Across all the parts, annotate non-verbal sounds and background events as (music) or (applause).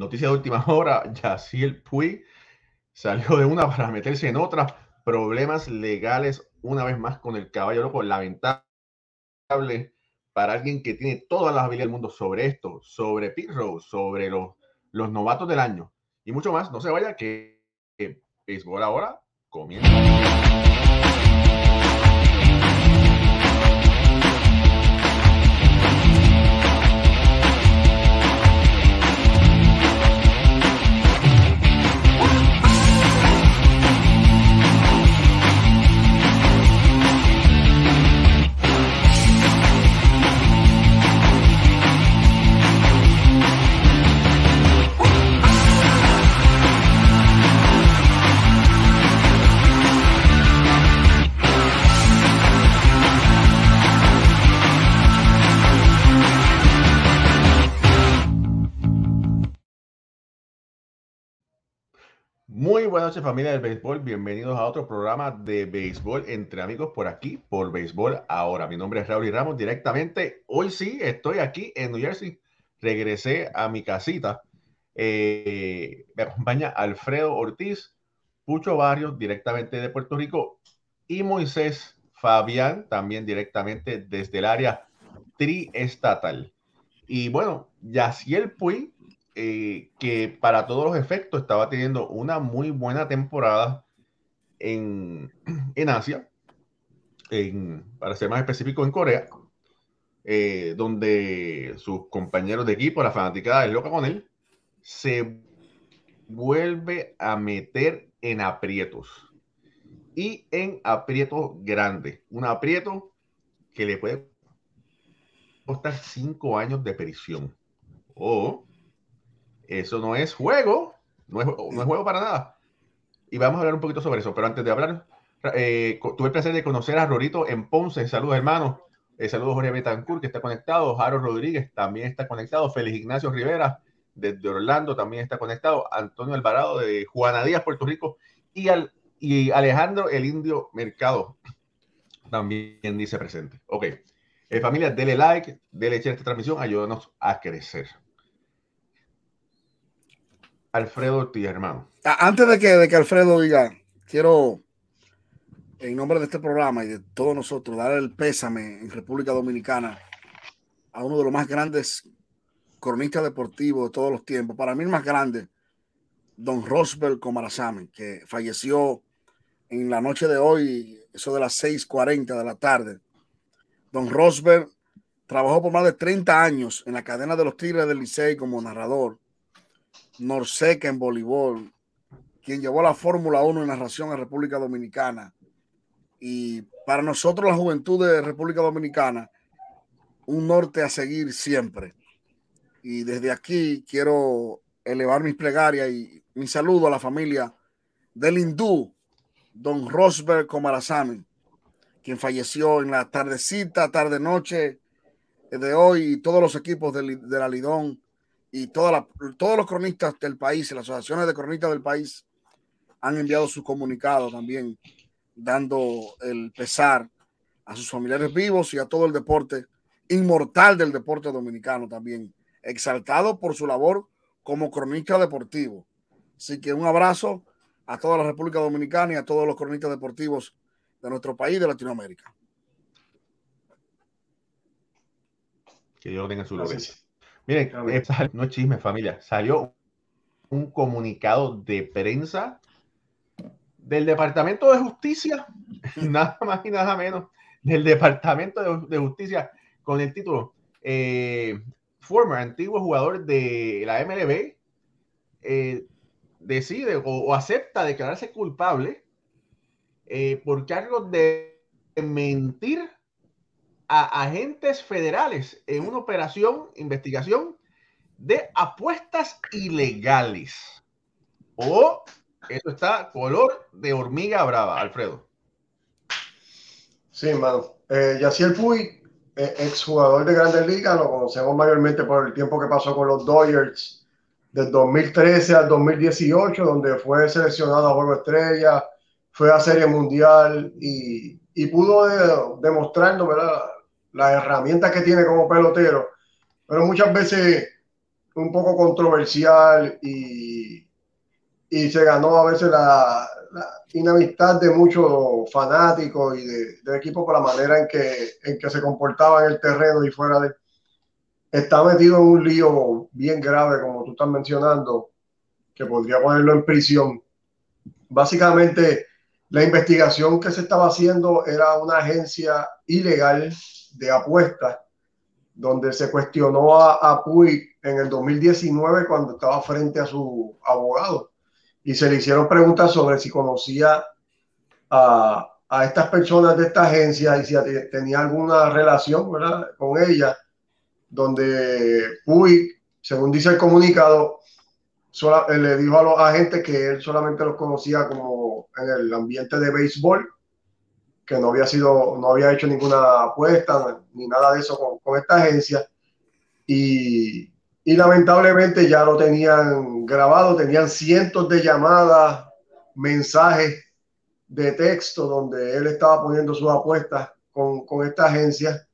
noticia de última hora, (laughs) Yaciel Puy salió de una para meterse en otra. Problemas legales una vez más con el caballo loco. Lamentable para alguien que tiene todas las habilidades del mundo sobre esto, sobre Rose, sobre los, los novatos del año y mucho más. No se vaya que, que béisbol ahora comienza. Buenas noches familia del béisbol, bienvenidos a otro programa de béisbol entre amigos por aquí, por béisbol ahora. Mi nombre es Raúl Ramos directamente. Hoy sí estoy aquí en New Jersey, regresé a mi casita. Eh, me acompaña Alfredo Ortiz, Pucho Barrios directamente de Puerto Rico y Moisés Fabián también directamente desde el área triestatal. Y bueno, Yaciel Puy eh, que para todos los efectos estaba teniendo una muy buena temporada en, (clears throat) en Asia, en, para ser más específico en Corea, eh, donde sus compañeros de equipo, la fanaticada es loca con él, se vuelve a meter en aprietos y en aprietos grandes. Un aprieto que le puede costar cinco años de prisión. O eso no es juego, no es, no es juego para nada. Y vamos a hablar un poquito sobre eso, pero antes de hablar, eh, tuve el placer de conocer a Rorito en Ponce. Saludos, hermanos. Eh, saludos, Jorge Betancourt, que está conectado. Jaro Rodríguez también está conectado. Félix Ignacio Rivera, desde Orlando, también está conectado. Antonio Alvarado, de Juana Díaz, Puerto Rico. Y, al, y Alejandro, el Indio Mercado, también dice presente. Ok. Eh, familia, dele like, dele share a esta transmisión, ayúdanos a crecer. Alfredo Ortiz, hermano. Antes de que, de que Alfredo diga, quiero, en nombre de este programa y de todos nosotros, dar el pésame en República Dominicana a uno de los más grandes cronistas deportivos de todos los tiempos. Para mí el más grande, don Rosbel Comarazami, que falleció en la noche de hoy, eso de las 6:40 de la tarde. Don Rosbel trabajó por más de 30 años en la cadena de los Tigres del Licey como narrador Norseca en voleibol, quien llevó la Fórmula 1 en narración a República Dominicana. Y para nosotros, la juventud de República Dominicana, un norte a seguir siempre. Y desde aquí quiero elevar mis plegarias y mi saludo a la familia del hindú, don Rosberg Komarasamy, quien falleció en la tardecita, tarde-noche de hoy, y todos los equipos de, de la Lidón y todos los cronistas del país, las asociaciones de cronistas del país han enviado su comunicado también, dando el pesar a sus familiares vivos y a todo el deporte inmortal del deporte dominicano también, exaltado por su labor como cronista deportivo. Así que un abrazo a toda la República Dominicana y a todos los cronistas deportivos de nuestro país de Latinoamérica. Que Dios tenga su gloria. Miren, no es chisme, familia. Salió un comunicado de prensa del Departamento de Justicia, (laughs) nada más y nada menos, del Departamento de, Justicia con el título eh, former, antiguo jugador de la MLB, eh, decide o, acepta declararse culpable eh, por cargos de mentir a agentes federales en una operación, investigación de apuestas ilegales. O eso está color de hormiga brava, Alfredo. Sí, hermano. Eh, Yaciel Puy, eh, exjugador de Grandes Ligas, lo conocemos mayormente por el tiempo que pasó con los Dodgers del 2013 al 2018, donde fue seleccionado a Juego Estrella, fue a Serie Mundial y, y pudo de, demostrando ¿verdad? Las herramientas que tiene como pelotero, pero muchas veces un poco controversial y, y se ganó a veces la, la inamistad de muchos fanáticos y de, del equipo por la manera en que, en que se comportaba en el terreno y fuera de... Está metido en un lío bien grave, como tú estás mencionando, que podría ponerlo en prisión. Básicamente, la investigación que se estaba haciendo era una agencia ilegal de apuestas, donde se cuestionó a, a Puig en el 2019 cuando estaba frente a su abogado. Y se le hicieron preguntas sobre si conocía a, a estas personas de esta agencia y si tenía alguna relación con ella, donde Puig, según dice el comunicado, sola, le dijo a los agentes que él solamente los conocía como en el ambiente de béisbol, que no había sido, no había hecho ninguna apuesta ni nada de eso con, con esta agencia. Y, y lamentablemente ya lo tenían grabado, tenían cientos de llamadas, mensajes de texto donde él estaba poniendo sus apuestas con, con esta agencia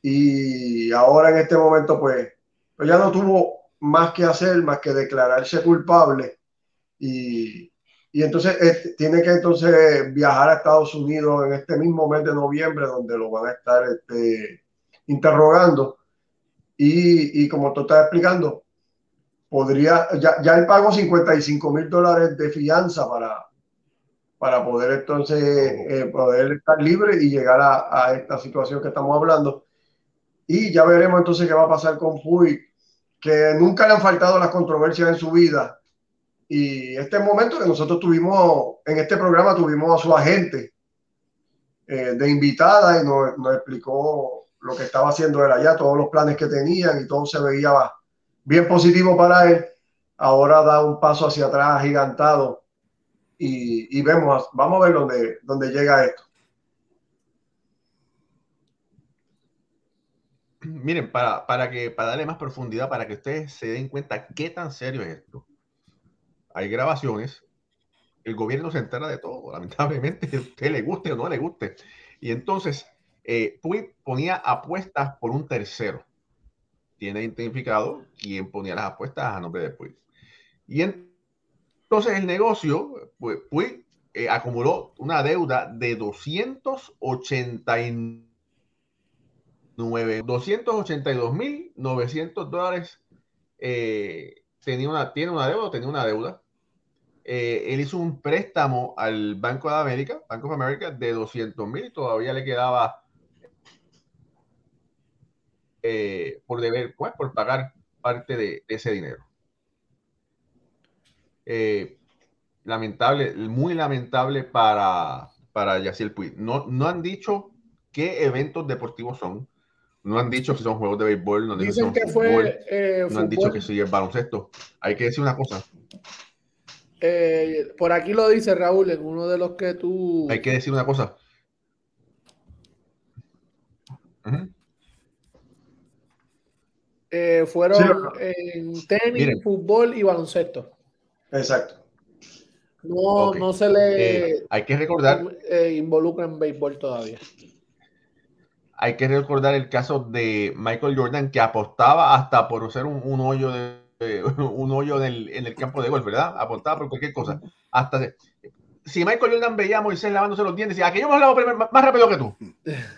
y ahora en este momento pues, pues ya no tuvo más que hacer, más que declararse culpable y, y entonces tiene que entonces viajar a Estados Unidos en este mismo mes de noviembre donde lo van a estar este, interrogando y, y como tú estás explicando, podría, ya, ya él pagó 55 mil dólares de fianza para, para poder entonces eh, poder estar libre y llegar a, a, esta situación que estamos hablando. Y ya veremos entonces qué va a pasar con Puy, que nunca le han faltado las controversias en su vida. Y este momento que nosotros tuvimos, en este programa tuvimos a su agente eh, de invitada y nos, explicó lo que estaba haciendo él allá, todos los planes que tenían y todo se veía bien positivo para él. Ahora da un paso hacia atrás gigantado y, y vemos, vamos a ver dónde, dónde llega esto. Miren, para, para, que, para darle más profundidad, para que ustedes se den cuenta qué tan serio es esto. Hay grabaciones, el gobierno se entera de todo, (laughs) lamentablemente, a usted le guste o no le guste. Y entonces, eh, ponía apuestas por un tercero. Tiene identificado quién ponía las apuestas a nombre de Puig. Y entonces el negocio, pues, eh, acumuló una deuda de 289 282.900 dólares. Eh, tenía una, tiene una deuda, tenía una deuda. Eh, él hizo un préstamo al Banco de América, Banco de América, de 200 mil y todavía le quedaba eh, por deber, pues, por pagar parte de, de ese dinero. Eh, lamentable, muy lamentable para, para Yaciel Puig. No, no han dicho qué eventos deportivos son. No han dicho si son juegos de béisbol, no han dicho Dicen si que son fue, fútbol, eh, no han dicho que sí es baloncesto. Hay que decir una cosa, Eh, por aquí lo dice Raúl, en uno de los que tú. hay que decir una cosa. Eh, fueron Sí. en tenis, Miren. fútbol y baloncesto. Exacto. No, no se le Eh, hay que recordar eh, involucra en béisbol todavía. hay que recordar el caso de Michael Jordan que apostaba hasta por ser un, un hoyo de, de- (laughs) un hoyo en el, en el campo de golf, ¿verdad? Apostaba por cualquier cosa. Hasta si Michael Jordan veía a Moisés lavándose los dientes, decía, que yo me lavo primero- más rápido que tú.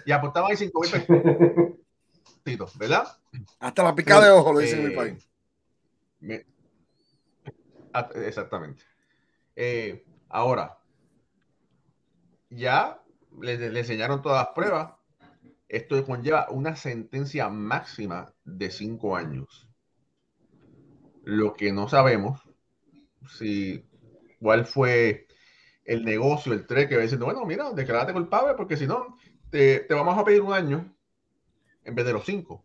Y apostaba ahí cinco mil pesitos, (laughs) ¿verdad? Hasta la picada de ojo, lo dicen en mi Eh, país. me- Exactamente. Eh, ahora, ya le, le enseñaron todas las pruebas. Esto conlleva una sentencia máxima de cinco años. Lo que no sabemos si cuál fue el negocio, el trade que va diciendo, bueno, mira, declárate culpable porque si no, te, te vamos a pedir un año en vez de los cinco.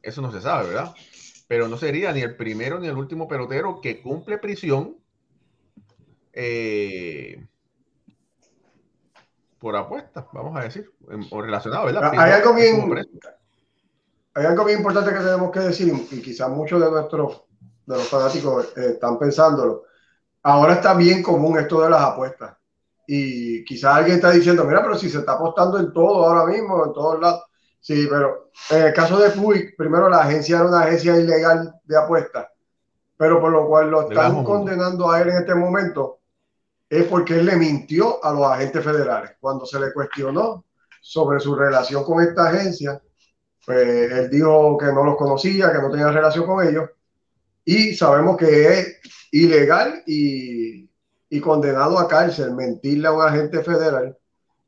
Eso no se sabe, ¿verdad? Pero no sería ni el primero ni el último pelotero que cumple prisión eh, por apuesta, vamos a decir, o relacionado, ¿verdad? Hay algo bien-. Hay algo bien importante que tenemos que decir, y quizás muchos de nuestros de los fanáticos eh, están pensándolo. Ahora está bien común esto de las apuestas. Y quizás alguien está diciendo, mira, pero si se está apostando en todo ahora mismo, en todos lados. Sí, pero en el caso de Puig, primero la agencia era una agencia ilegal de apuestas, pero por lo cual lo están condenando a él en este momento es porque él le mintió a los agentes federales. Cuando se le cuestionó sobre su relación con esta agencia, pues él dijo que no los conocía, que no tenía relación con ellos, y sabemos que es ilegal y, y condenado a cárcel mentirle a un agente federal.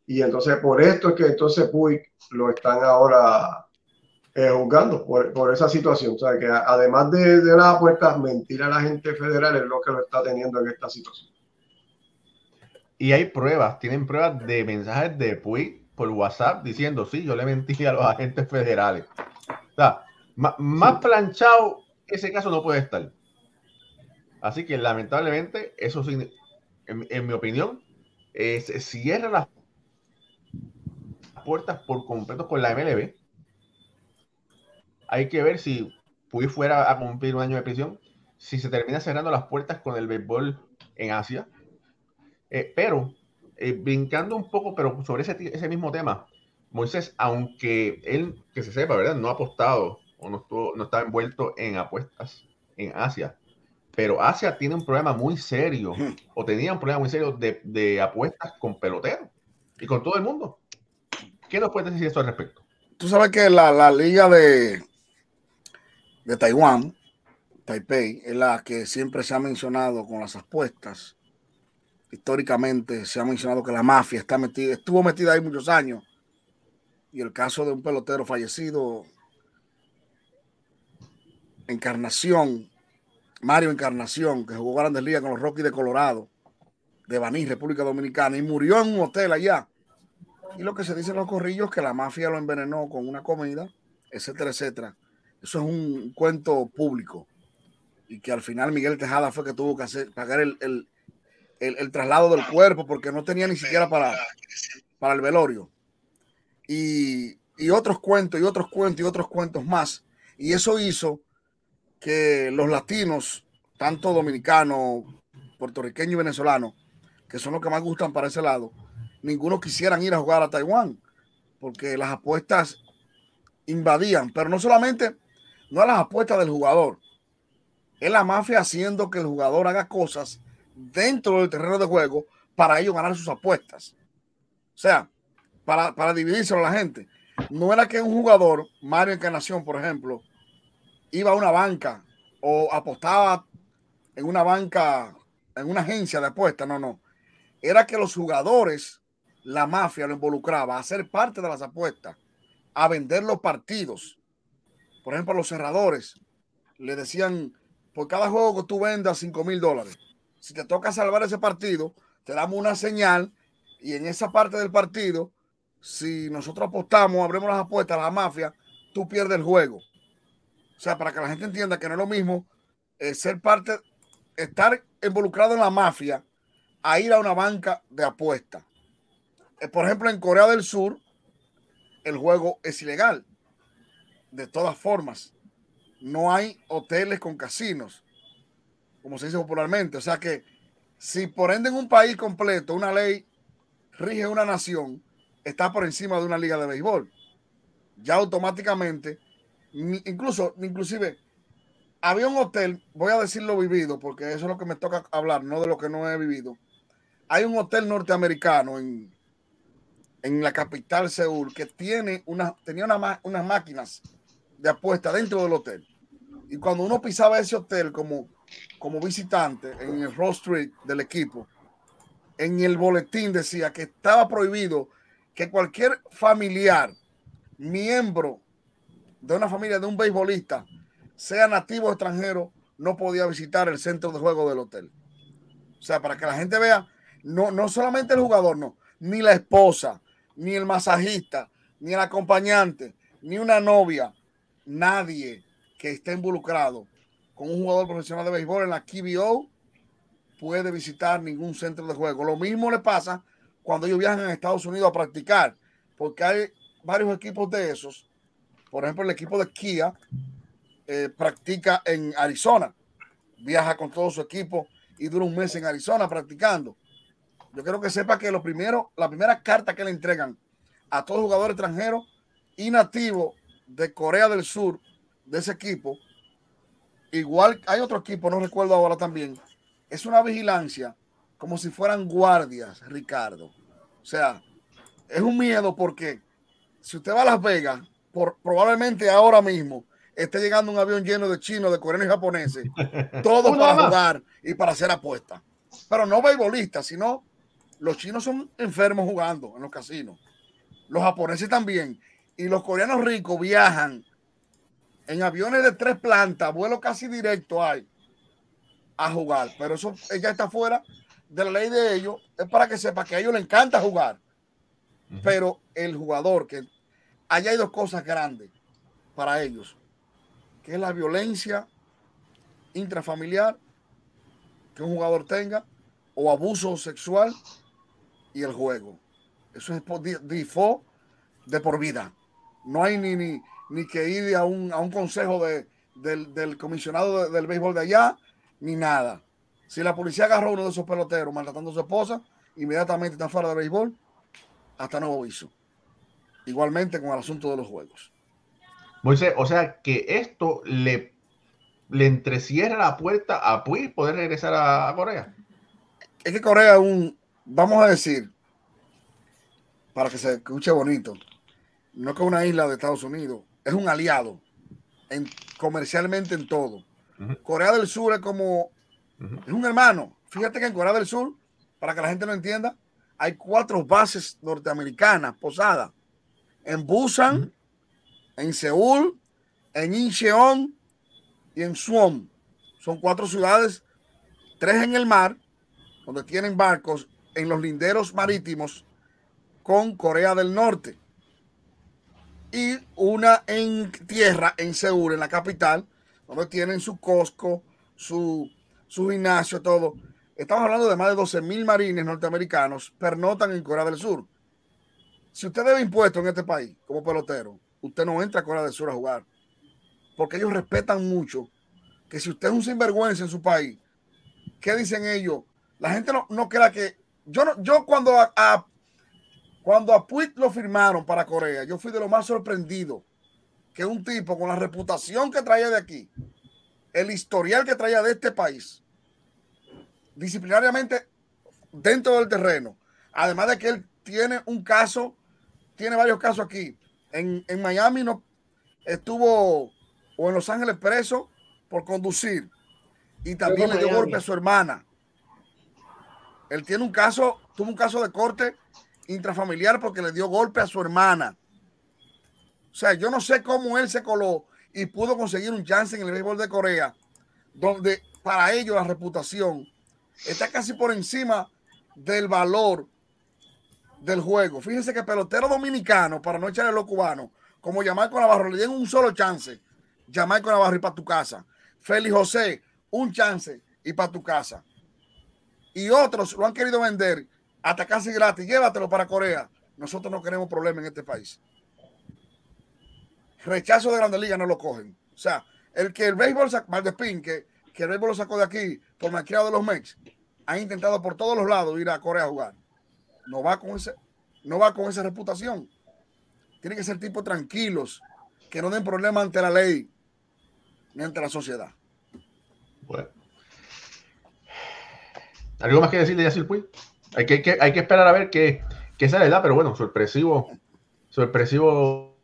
Y entonces por esto es que entonces Puig lo están ahora eh, juzgando por, por esa situación. O sea, que además de, de las apuestas, mentir a la gente federal es lo que lo está teniendo en esta situación. Y hay pruebas, tienen pruebas de mensajes de Puig por WhatsApp diciendo, sí, yo le mentí a los agentes federales. O sea, más planchado ese caso no puede estar. Así que lamentablemente, eso sí, en, en mi opinión, eh, se cierra las puertas por completo con la MLB. Hay que ver si Puig fuera a cumplir un año de prisión, si se termina cerrando las puertas con el béisbol en Asia. Eh, pero, eh, brincando un poco, pero sobre ese, ese mismo tema, Moisés, aunque él, que se sepa, ¿verdad? No ha apostado o no, estuvo, no está envuelto en apuestas en Asia, pero Asia tiene un problema muy serio, o tenía un problema muy serio de, de apuestas con peloteros y con todo el mundo. ¿Qué nos puedes decir eso al respecto? Tú sabes que la, la liga de, de Taiwán, Taipei, es la que siempre se ha mencionado con las apuestas. Históricamente se ha mencionado que la mafia está metida, estuvo metida ahí muchos años. Y el caso de un pelotero fallecido, Encarnación, Mario Encarnación, que jugó Grandes Ligas con los Rockies de Colorado, de Baní, República Dominicana, y murió en un hotel allá. Y lo que se dice en los corrillos que la mafia lo envenenó con una comida, etcétera, etcétera. Eso es un cuento público. Y que al final Miguel Tejada fue que tuvo que hacer, pagar el- el- traslado del cuerpo porque no tenía ni siquiera para, para el velorio. Y, y otros cuentos, y otros cuentos, y otros cuentos más. Y eso hizo que los latinos, tanto dominicanos, puertorriqueños y venezolanos, que son los que más gustan para ese lado, ninguno quisieran ir a jugar a Taiwán, porque las apuestas invadían, pero no solamente, no a las apuestas del jugador, es la mafia haciendo que el jugador haga cosas dentro del terreno de juego para ellos ganar sus apuestas. O sea, para, para a la gente. No era que un jugador, Mario Encarnación, por ejemplo, iba a una banca o apostaba en una banca, en una agencia de apuestas, no, no. Era que los jugadores la mafia lo involucraba a ser parte de las apuestas, a vender los partidos. Por ejemplo, los cerradores le decían, por cada juego que tú vendas, 5 mil dólares. Si te toca salvar ese partido, te damos una señal y en esa parte del partido, si nosotros apostamos, abrimos las apuestas a la mafia, tú pierdes el juego. O sea, para que la gente entienda que no es lo mismo eh, ser parte, estar involucrado en la mafia a ir a una banca de apuestas. Eh, por ejemplo, en Corea del Sur, el juego es ilegal. De todas formas, no hay hoteles con casinos, como se dice popularmente. O sea que si por ende en un país completo una ley rige una nación, está por encima de una liga de béisbol. Ya automáticamente, incluso, inclusive, había un hotel, voy a decir lo vivido, porque eso es lo que me toca hablar, no de lo que no he vivido. Hay un hotel norteamericano en, en la capital Seúl que tiene una, tenía unas máquinas de apuesta dentro del hotel. Y cuando uno pisaba ese hotel como, como visitante en el Road Street del equipo, en el boletín decía que estaba prohibido que cualquier familiar, miembro de una familia de un beisbolista, sea nativo o extranjero, no podía visitar el centro de juego del hotel. O sea, para que la gente vea, no, no solamente el jugador, no, ni la esposa, ni el masajista, ni el acompañante, ni una novia, nadie que esté involucrado con un jugador profesional de béisbol en la KBO puede visitar ningún centro de juego. Lo mismo le pasa cuando ellos viajan a Estados Unidos a practicar, porque hay varios equipos de esos. Por ejemplo, el equipo de Kia eh, practica en Arizona, viaja con todo su equipo y dura un mes en Arizona practicando. Yo quiero que sepa que lo primero, la primera carta que le entregan a todo jugador extranjero inactivo de Corea del Sur, de ese equipo, igual hay otro equipo, no recuerdo ahora también, es una vigilancia como si fueran guardias, Ricardo. O sea, es un miedo porque si usted va a Las Vegas, por, probablemente ahora mismo esté llegando un avión lleno de chinos, de coreanos y japoneses, (laughs) todos para jugar y para hacer apuestas. Pero no beisbolistas, sino los chinos son enfermos jugando en los casinos. Los japoneses también. Y los coreanos ricos viajan en aviones de tres plantas, vuelo casi directo hay, a jugar. Pero eso ya está fuera de la ley de ellos. Es para que sepa que a ellos les encanta jugar. Pero el jugador, que allá hay dos cosas grandes para ellos, que es la violencia intrafamiliar que un jugador tenga o abuso sexual y el juego. Eso es por default de por vida. No hay ni, ni, ni que ir a un, a un consejo de, del, del comisionado de- del béisbol de allá, ni nada. Si la policía agarró a uno de esos peloteros maltratando a su esposa, inmediatamente está fuera de béisbol hasta nuevo aviso. Igualmente con el asunto de los juegos. Moisés, o sea que esto le, le entrecierra la puerta a Puig poder regresar a, a Corea. Es que Corea es un, vamos a decir, para que se escuche bonito, no que una isla de Estados Unidos, es un aliado en, comercialmente en todo. Corea del Sur es como, es un hermano. Fíjate que en Corea del Sur, para que la gente lo entienda, hay cuatro bases norteamericanas posadas en Busan, en Seúl, en Incheon y en Suwon. Son cuatro ciudades, tres en el mar, donde tienen barcos en los linderos marítimos con Corea del Norte. Y una en tierra, en Seúl, en la capital, donde tienen su Costco, su, su gimnasio, todo. Estamos hablando de más de 12 mil marines norteamericanos pernotan en Corea del Sur. Si usted debe impuestos en este país como pelotero, usted no entra a Corea del Sur a jugar. Porque ellos respetan mucho que si usted es un sinvergüenza en su país, ¿qué dicen ellos? La gente no, no crea que. Yo, no, yo cuando a, cuando a Puig lo firmaron para Corea, yo fui de lo más sorprendido que un tipo con la reputación que traía de aquí, el historial que traía de este país, disciplinariamente dentro del terreno, además de que él tiene un caso, tiene varios casos aquí. En, en Miami no estuvo o en Los Ángeles preso por conducir y también le dio golpe a su hermana. Él tiene un caso, tuvo un caso de corte intrafamiliar porque le dio golpe a su hermana. O sea, yo no sé cómo él se coló y pudo conseguir un chance en el béisbol de Corea, donde para ellos la reputación está casi por encima del valor del juego. Fíjense que pelotero dominicano, para no echarle los cubanos, como Jamaico Navarro, le dieron un solo chance. Jamaico Navarro y para tu casa. Félix José, un chance y para tu casa. Y otros lo han querido vender hasta casi gratis. Llévatelo para Corea. Nosotros no queremos problemas en este país. Rechazo de Grandes Ligas no lo cogen. O sea, el que el béisbol sacó, Maldespín, que, que el béisbol lo sacó de aquí por malcriado de los Mex, han intentado por todos los lados ir a Corea a jugar. No va con ese, no va con esa reputación. Tienen que ser tipos tranquilos, que no den problemas ante la ley ni ante la sociedad. Bueno. ¿Algo más que decir de Yacir Puig? Hay que, hay que, hay que esperar a ver qué, qué sale, ¿verdad? Pero bueno, sorpresivo. Sorpresivo.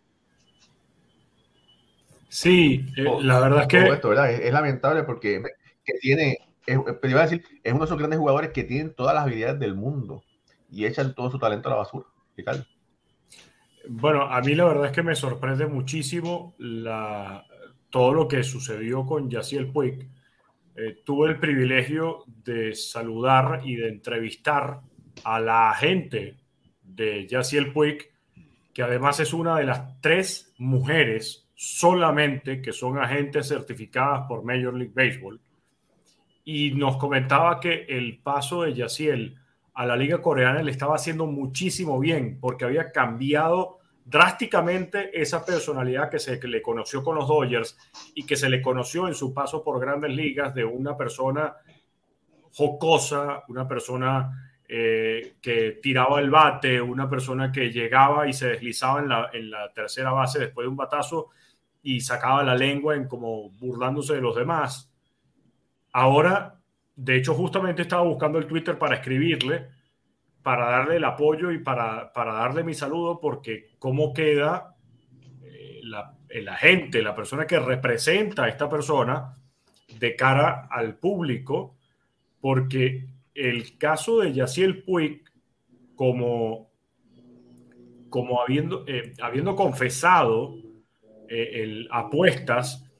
Sí, eh, la verdad es que esto, ¿verdad? Es, es lamentable porque que tiene, es, pero iba a decir, es uno de esos grandes jugadores que tienen todas las habilidades del mundo y echan todo su talento a la basura. Ricardo. Bueno, a mí la verdad es que me sorprende muchísimo la, todo lo que sucedió con Yaciel Puig. Eh, tuve el privilegio de saludar y de entrevistar a la agente de Yaciel Puig, que además es una de las tres mujeres solamente que son agentes certificadas por Major League Baseball. Y nos comentaba que el paso de Yaciel a la liga coreana le estaba haciendo muchísimo bien porque había cambiado drásticamente esa personalidad que se le conoció con los Dodgers y que se le conoció en su paso por grandes ligas de una persona jocosa, una persona eh, que tiraba el bate, una persona que llegaba y se deslizaba en la, en la tercera base después de un batazo y sacaba la lengua en como burlándose de los demás. Ahora, de hecho, justamente estaba buscando el Twitter para escribirle, para darle el apoyo y para, para darle mi saludo, porque cómo queda eh, la, el agente, la persona que representa a esta persona de cara al público, porque el caso de Yaciel Puig, como, como habiendo, eh, habiendo confesado eh, el, apuestas,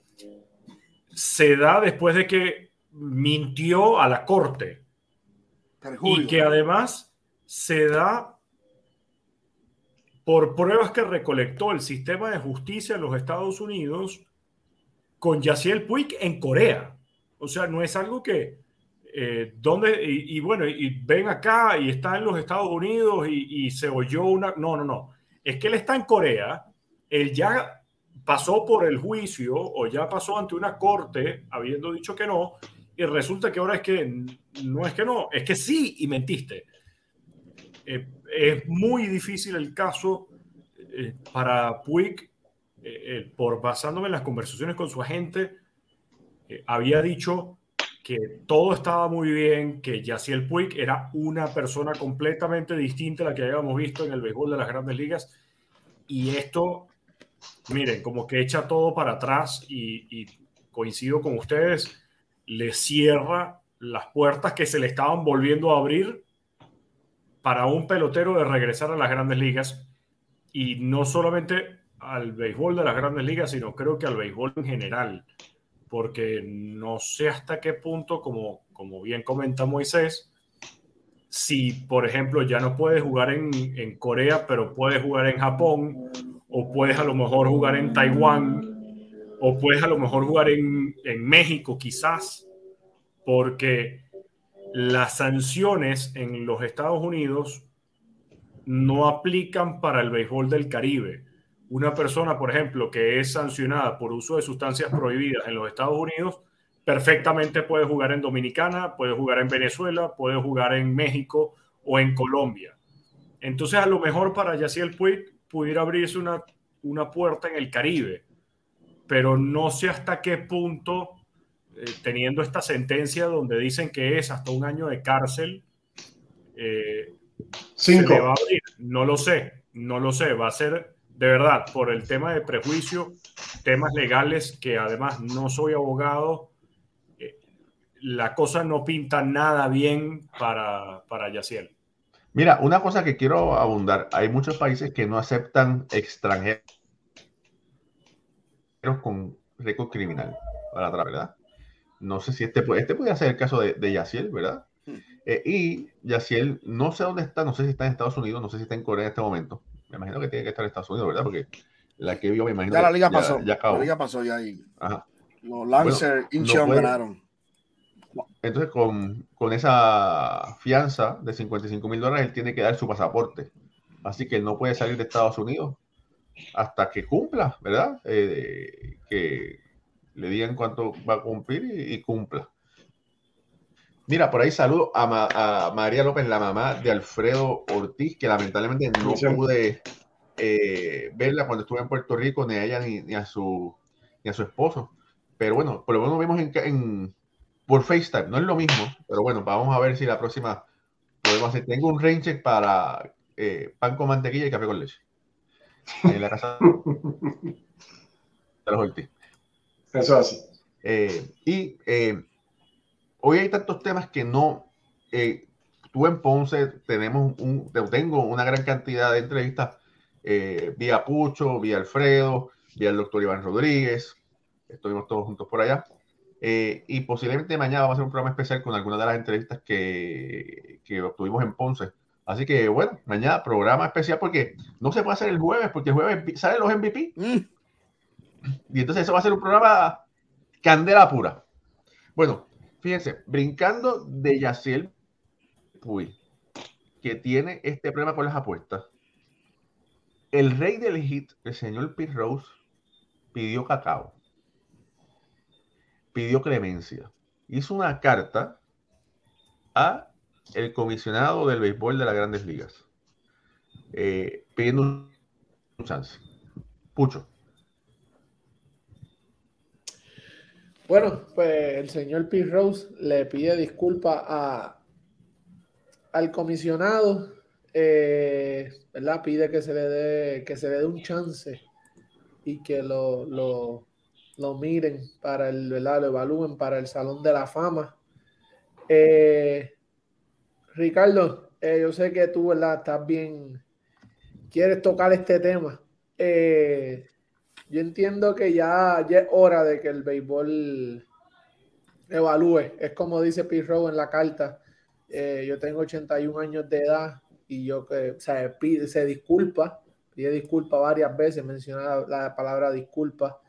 se da después de que mintió a la corte. Y que además se da por pruebas que recolectó el sistema de justicia de los Estados Unidos con Yaciel Puig en Corea. O sea, no es algo que, eh, donde, y, bueno, y ven acá y está en los Estados Unidos y, y, se oyó una, no, no, no, es que él está en Corea, él ya pasó por el juicio o ya pasó ante una corte habiendo dicho que no, y resulta que ahora es que no es que no, es que sí y mentiste. Eh, es muy difícil el caso eh, para Puig, eh, por basándome en las conversaciones con su agente, había dicho que todo estaba muy bien, que Yaciel Puig era una persona completamente distinta a la que habíamos visto en el béisbol de las grandes ligas, y esto, miren, como que echa todo para atrás y, y coincido con ustedes, le cierra las puertas que se le estaban volviendo a abrir para un pelotero de regresar a las grandes ligas y no solamente al béisbol de las grandes ligas, sino creo que al béisbol en general, porque no sé hasta qué punto, como, como bien comenta Moisés, si por ejemplo ya no puedes jugar en, en Corea, pero puedes jugar en Japón, o puedes a lo mejor jugar en Taiwán, o puedes a lo mejor jugar en, en México quizás, porque las sanciones en los Estados Unidos no aplican para el béisbol del Caribe. Una persona, por ejemplo, que es sancionada por uso de sustancias prohibidas en los Estados Unidos, perfectamente puede jugar en Dominicana, puede jugar en Venezuela, puede jugar en México o en Colombia. Entonces, a lo mejor para Yaciel Puig pudiera abrirse una, una puerta en el Caribe, pero no sé hasta qué punto eh, teniendo esta sentencia donde dicen que es hasta un año de cárcel, eh, Cinco. no lo sé, no lo sé, va a ser de verdad por el tema de prejuicio, temas legales que además no soy abogado, eh, la cosa no pinta nada bien para, para Yaciel. Mira, una cosa que quiero abundar, hay muchos países que no aceptan extranjeros con récord criminal para atrás, ¿verdad? No sé si este, este puede ser el caso de, de Yaciel, ¿verdad? Hmm. Eh, y Yaciel, no sé dónde está, no sé si está en Estados Unidos, no sé si está en Corea en este momento. Me imagino que tiene que estar en Estados Unidos, ¿verdad? Porque la que vio, me imagino. Ya la liga ya, pasó. Ya acabó. La liga pasó ya ahí. Ajá. Los Lancers Bueno, no puede- ganaron. Entonces, con, con esa fianza de 55 mil dólares, él tiene que dar su pasaporte. Así que él no puede salir de Estados Unidos hasta que cumpla, ¿verdad? Eh, que le digan cuánto va a cumplir y, y cumpla. Mira, por ahí saludo a, Ma- a María López, la mamá de Alfredo Ortiz, que lamentablemente no Sí. pude eh, verla cuando estuve en Puerto Rico, ni a ella ni, ni a su ni a su esposo. Pero bueno, por lo menos vimos en, por FaceTime. No es lo mismo, pero bueno, vamos a ver si la próxima podemos hacer. Tengo un rain check para eh, pan con mantequilla y café con leche. En la casa (laughs) de los Ortiz. Eso es así. Eh, y eh, hoy hay tantos temas que no. Eh, tú en Ponce tenemos un, tengo una gran cantidad de entrevistas eh, vía Pucho, vía Alfredo, vía el doctor Iván Rodríguez. Estuvimos todos juntos por allá. Eh, y posiblemente mañana vamos a hacer un programa especial con algunas de las entrevistas que, que obtuvimos en Ponce. Así que bueno, mañana programa especial porque no se puede hacer el jueves, porque el jueves salen los MVP. Mm, Y entonces eso va a ser un programa candela pura. Bueno, fíjense, brincando de Yaciel Puy, que tiene este problema con las apuestas, el rey del hit, el señor Pete Rose, pidió cacao, pidió clemencia, hizo una carta a el comisionado del béisbol de las grandes ligas, eh, pidiendo un chance. Pucho. Bueno, pues el señor Pete Rose le pide disculpas a, al comisionado, eh, ¿verdad? Pide que se le dé, que se le dé un chance y que lo, lo, lo miren para el, ¿verdad? Lo evalúen para el Salón de la Fama. Eh, Ricardo, eh, yo sé que tú, ¿verdad? Estás bien, quieres tocar este tema. Eh, yo entiendo que ya, ya, es hora de que el béisbol evalúe. Es como dice Rowe en la carta. Eh, yo tengo 81 años de edad y yo que, o sea, pide, se disculpa, pide disculpa varias veces, menciona la palabra disculpa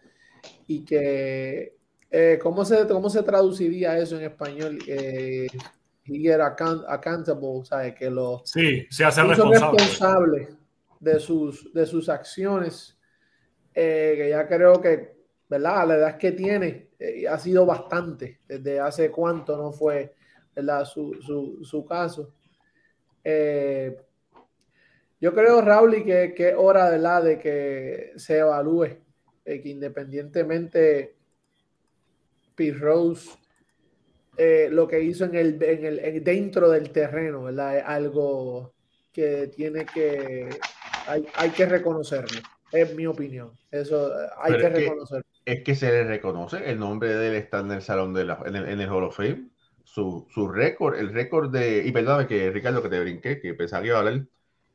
y que, eh, ¿cómo, se, ¿cómo se traduciría eso en español? Eh, he account, accountable, ¿sabes? Que lo, sí, se hace responsable. responsable de sus, de sus acciones eh, que ya creo que, ¿verdad? A la edad que tiene, eh, ha sido bastante. Desde hace cuánto no fue, ¿verdad? Su, su, su caso. Eh, yo creo, Raúl, que, que es hora, ¿verdad? De que se evalúe, que independientemente Pete Rose, lo que hizo en el, en el en, dentro del terreno, ¿verdad? Es algo que tiene que, hay, hay que reconocerlo es mi opinión. Eso hay Pero que reconocer. Es que se le reconoce el nombre de él está en el salón de la, en el, en el Hall of Fame. Su, su récord, el récord de. Y perdóname que Ricardo que te brinqué, que pensaba que iba a hablar.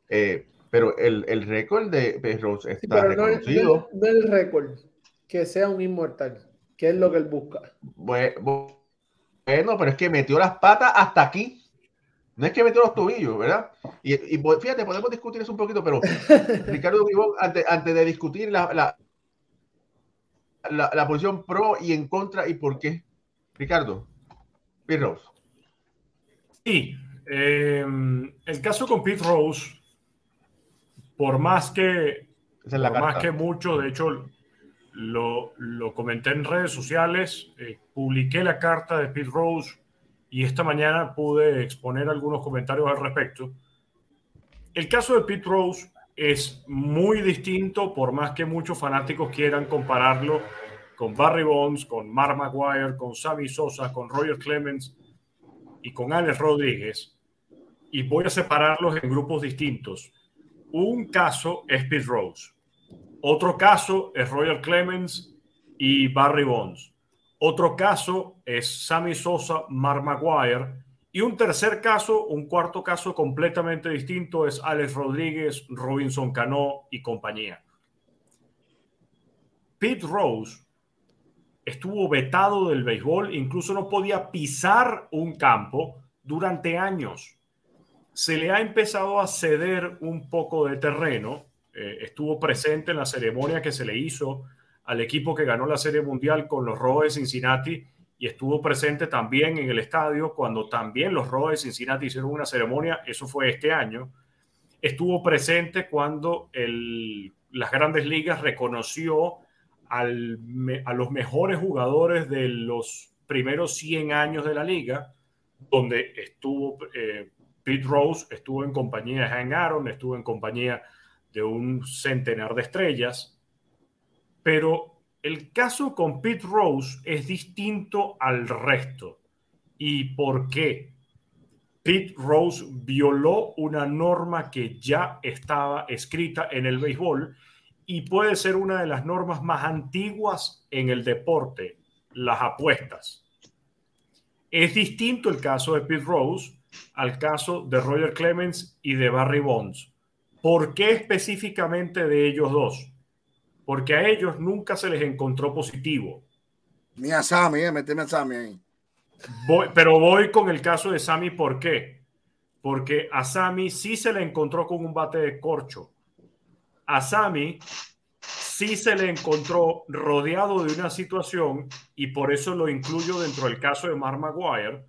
Eh, pero el, el récord de Perros está sí, reconocido. No, no, no el récord, que sea un inmortal, que es lo que él busca. Bueno, bueno, pero es que metió las patas hasta aquí. No es que metió los tobillos, ¿verdad? Y, y, fíjate, podemos discutir eso un poquito, pero (laughs) Ricardo Vivón, antes, antes, de discutir la, la, la, la, posición pro y en contra y por qué. Ricardo, Pete Rose. Sí, eh, el caso con Pete Rose, por más que, es por más que mucho, de hecho, lo, lo comenté en redes sociales, eh, publiqué la carta de Pete Rose y esta mañana pude exponer algunos comentarios al respecto. El caso de Pete Rose es muy distinto, por más que muchos fanáticos quieran compararlo con Barry Bonds, con Mark Maguire, con Sammy Sosa, con Roger Clemens y con Alex Rodríguez. Y voy a separarlos en grupos distintos. Un caso es Pete Rose. Otro caso es Roger Clemens y Barry Bonds. Otro caso es Sammy Sosa, Mark Maguire. Y un tercer caso, un cuarto caso completamente distinto es Alex Rodríguez, Robinson Cano y compañía. Pete Rose estuvo vetado del béisbol, incluso no podía pisar un campo durante años. Se le ha empezado a ceder un poco de terreno. Eh, estuvo presente en la ceremonia que se le hizo al equipo que ganó la Serie Mundial con los Rojos de Cincinnati y estuvo presente también en el estadio cuando también los Rojos de Cincinnati hicieron una ceremonia, eso fue este año. Estuvo presente cuando el, las grandes ligas reconoció al, a los mejores jugadores de los primeros 100 años de la liga, donde estuvo eh, Pete Rose, estuvo en compañía de Hank Aaron, estuvo en compañía de un centenar de estrellas pero el caso con Pete Rose es distinto al resto. ¿Y por qué? Pete Rose violó una norma que ya estaba escrita en el béisbol y puede ser una de las normas más antiguas en el deporte, las apuestas. Es distinto el caso de Pete Rose al caso de Roger Clemens y de Barry Bonds. ¿Por qué específicamente de ellos dos? Porque a ellos nunca se les encontró positivo. Ni a Sammy, eh, meteme a Sammy ahí. Voy, pero voy con el caso de Sammy, ¿por qué? Porque a Sammy sí se le encontró con un bate de corcho. A Sammy sí se le encontró rodeado de una situación y por eso lo incluyo dentro del caso de Mark Maguire.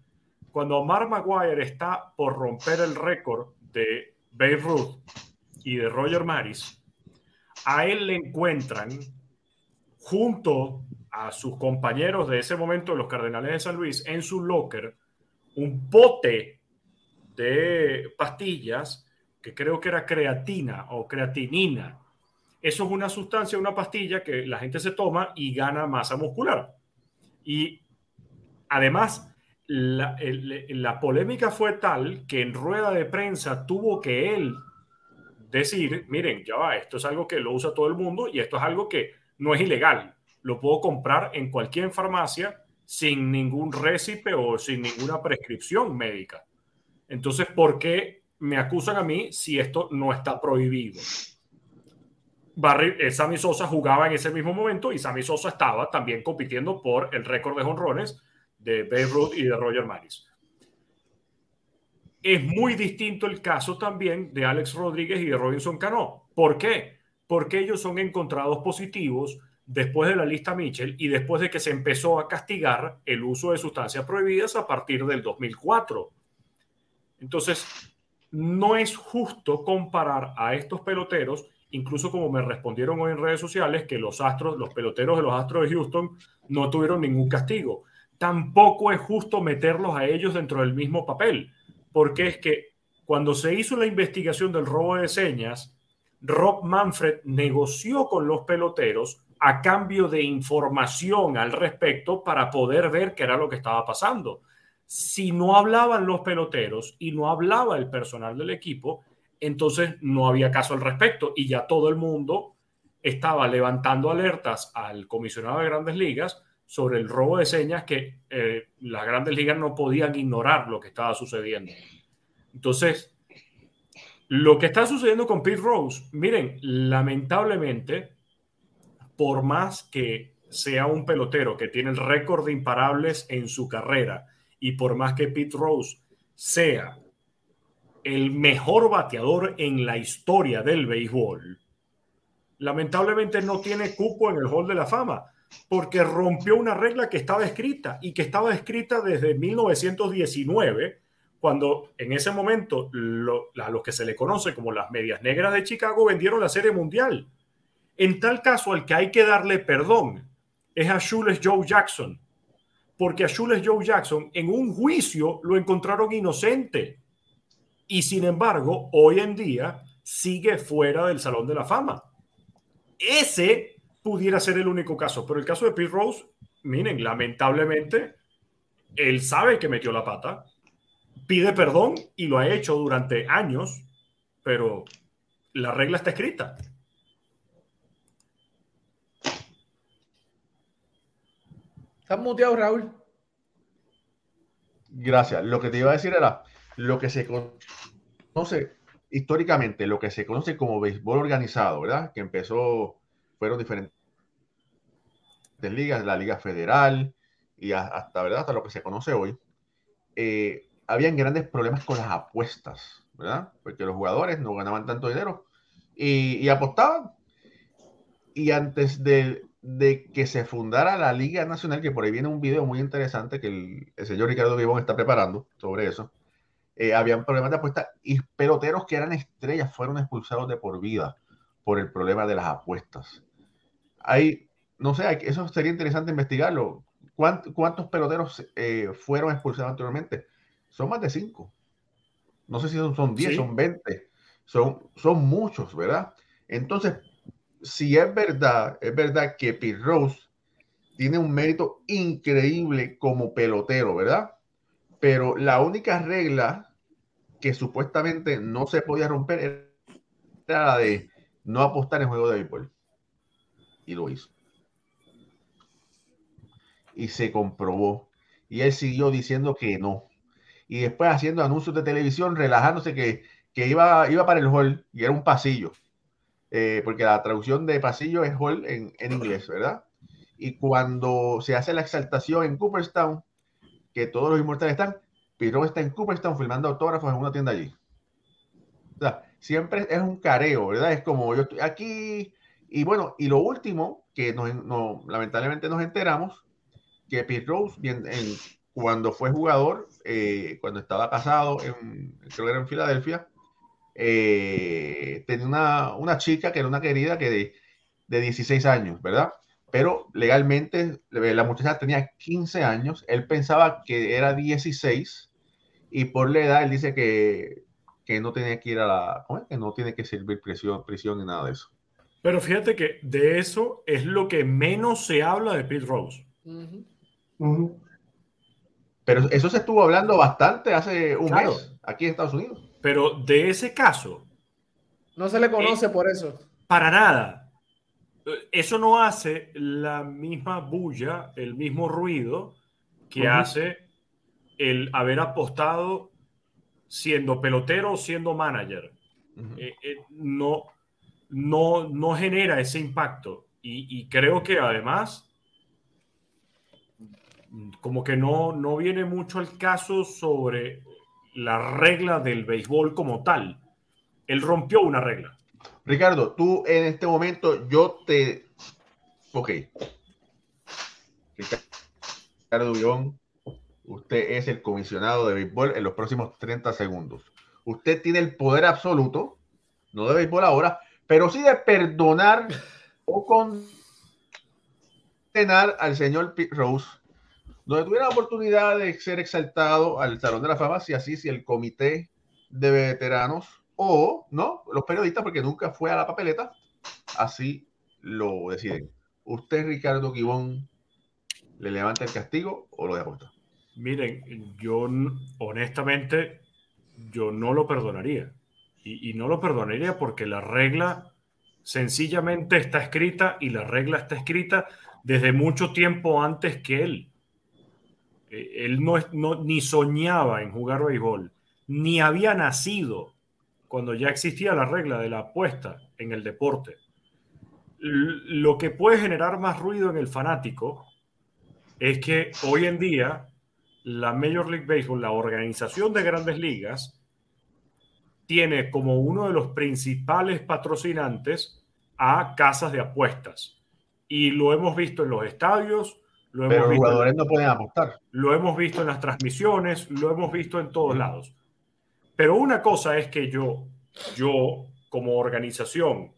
Cuando Mark Maguire está por romper el récord de Babe Ruth y de Roger Maris, a él le encuentran junto a sus compañeros de ese momento, los Cardenales de San Luis, en su locker, un pote de pastillas, que creo que era creatina o creatinina. Eso es una sustancia, una pastilla que la gente se toma y gana masa muscular. Y además, la, la polémica fue tal que en rueda de prensa tuvo que él decir, miren, ya va, esto es algo que lo usa todo el mundo y esto es algo que no es ilegal. Lo puedo comprar en cualquier farmacia sin ningún récipe o sin ninguna prescripción médica. Entonces, ¿por qué me acusan a mí si esto no está prohibido? Barry, eh, Sammy Sosa jugaba en ese mismo momento y Sammy Sosa estaba también compitiendo por el récord de jonrones de Babe Ruth y de Roger Maris. Es muy distinto el caso también de Alex Rodríguez y de Robinson Cano. ¿Por qué? Porque ellos son encontrados positivos después de la lista Mitchell y después de que se empezó a castigar el uso de sustancias prohibidas a partir del 2004. Entonces, no es justo comparar a estos peloteros, incluso como me respondieron hoy en redes sociales, que los astros, los peloteros de los astros de Houston no tuvieron ningún castigo. Tampoco es justo meterlos a ellos dentro del mismo papel, porque es que cuando se hizo la investigación del robo de señas, Rob Manfred negoció con los peloteros a cambio de información al respecto para poder ver qué era lo que estaba pasando. Si no hablaban los peloteros y no hablaba el personal del equipo, entonces no había caso al respecto y ya todo el mundo estaba levantando alertas al comisionado de grandes ligas sobre el robo de señas que eh, las grandes ligas no podían ignorar lo que estaba sucediendo. Entonces, lo que está sucediendo con Pete Rose, miren, lamentablemente, por más que sea un pelotero que tiene el récord de imparables en su carrera y por más que Pete Rose sea el mejor bateador en la historia del béisbol, lamentablemente no tiene cupo en el Hall de la Fama porque rompió una regla que estaba escrita y que estaba escrita desde 1919, cuando en ese momento a los que se le conoce como las medias negras de Chicago vendieron la Serie Mundial en tal caso, al que hay que darle perdón es a Shules Joe Jackson, porque a Shules Joe Jackson en un juicio lo encontraron inocente y sin embargo hoy en día sigue fuera del Salón de la Fama. Ese pudiera ser el único caso, pero el caso de Pete Rose, miren, lamentablemente, él sabe que metió la pata, pide perdón y lo ha hecho durante años, pero la regla está escrita. Estás muteado, Raúl. Gracias. Lo que te iba a decir era lo que se conoce históricamente, lo que se conoce como béisbol organizado, ¿verdad? Que empezó, fueron diferentes ligas, la Liga Federal y hasta, ¿verdad? Hasta lo que se conoce hoy. Eh, habían grandes problemas con las apuestas, ¿verdad? Porque los jugadores no ganaban tanto dinero y, apostaban. Y antes de, de que se fundara la Liga Nacional, que por ahí viene un video muy interesante que el, señor Ricardo Vivón está preparando sobre eso. Eh, habían problemas de apuestas y peloteros que eran estrellas fueron expulsados de por vida por el problema de las apuestas. Hay, no sé, eso sería interesante investigarlo. ¿Cuántos, peloteros eh, fueron expulsados anteriormente? Son más de cinco. No sé si son, son 10, son 20. Son, son muchos, ¿verdad? Entonces, si es verdad, es verdad que Pete Rose tiene un mérito increíble como pelotero, ¿verdad? Pero la única regla que supuestamente no se podía romper era la de no apostar en juego de béisbol. Y lo hizo. Y se comprobó. Y él siguió diciendo que no. Y después haciendo anuncios de televisión, relajándose que, que iba, iba para el hall y era un pasillo. Eh, porque la traducción de pasillo es hall en, inglés, ¿verdad? Y cuando se hace la exaltación en Cooperstown, que todos los inmortales están, Pirro está en Cooperstown filmando autógrafos en una tienda allí. O sea, siempre es un careo, ¿verdad? Es como yo estoy aquí. Y bueno, y lo último que nos, no, lamentablemente nos enteramos, que Pete Rose, bien, en, cuando fue jugador, eh, cuando estaba casado, en, creo que era en Filadelfia, eh, tenía una, una, chica que era una querida que de, de 16 años, ¿verdad? Pero legalmente la muchacha tenía 15 años, él pensaba que era 16 y por la edad él dice que, que no tenía que ir a la, que no tiene que servir prisión, prisión ni nada de eso. Pero fíjate que de eso es lo que menos se habla de Pete Rose. Pero eso se estuvo hablando bastante hace un mes aquí en Estados Unidos. Pero de ese caso. No se le conoce eh, por eso. Para nada. Eso no hace la misma bulla, el mismo ruido que hace el haber apostado siendo pelotero o siendo manager. Eh, eh, no, no, no genera ese impacto. Y, creo que además, como que no, no viene mucho el caso sobre la regla del béisbol como tal. Él rompió una regla. Ricardo, tú en este momento, yo te... Ok. Ricardo Guión, usted es el comisionado de béisbol en los próximos 30 segundos. Usted tiene el poder absoluto, no de béisbol ahora, pero sí de perdonar o condenar al señor Pete Rose, donde tuviera la oportunidad de ser exaltado al Salón de la Fama, si así, si el comité de veteranos o no, los periodistas, porque nunca fue a la papeleta, así lo deciden. ¿Usted, Ricardo Quibón, le levanta el castigo o lo deja? Miren, yo honestamente, yo no lo perdonaría. Y, no lo perdonaría porque la regla sencillamente está escrita y la regla está escrita desde mucho tiempo antes que él. Eh, él no, ni soñaba en jugar béisbol, ni había nacido cuando ya existía la regla de la apuesta en el deporte. Lo que puede generar más ruido en el fanático es que hoy en día la Major League Baseball, la organización de grandes ligas, tiene como uno de los principales patrocinantes a casas de apuestas. Y lo hemos visto en los estadios, lo hemos visto los jugadores no pueden apostar. Lo hemos visto en las transmisiones, lo hemos visto en todos lados. Pero una cosa es que yo, yo como organización,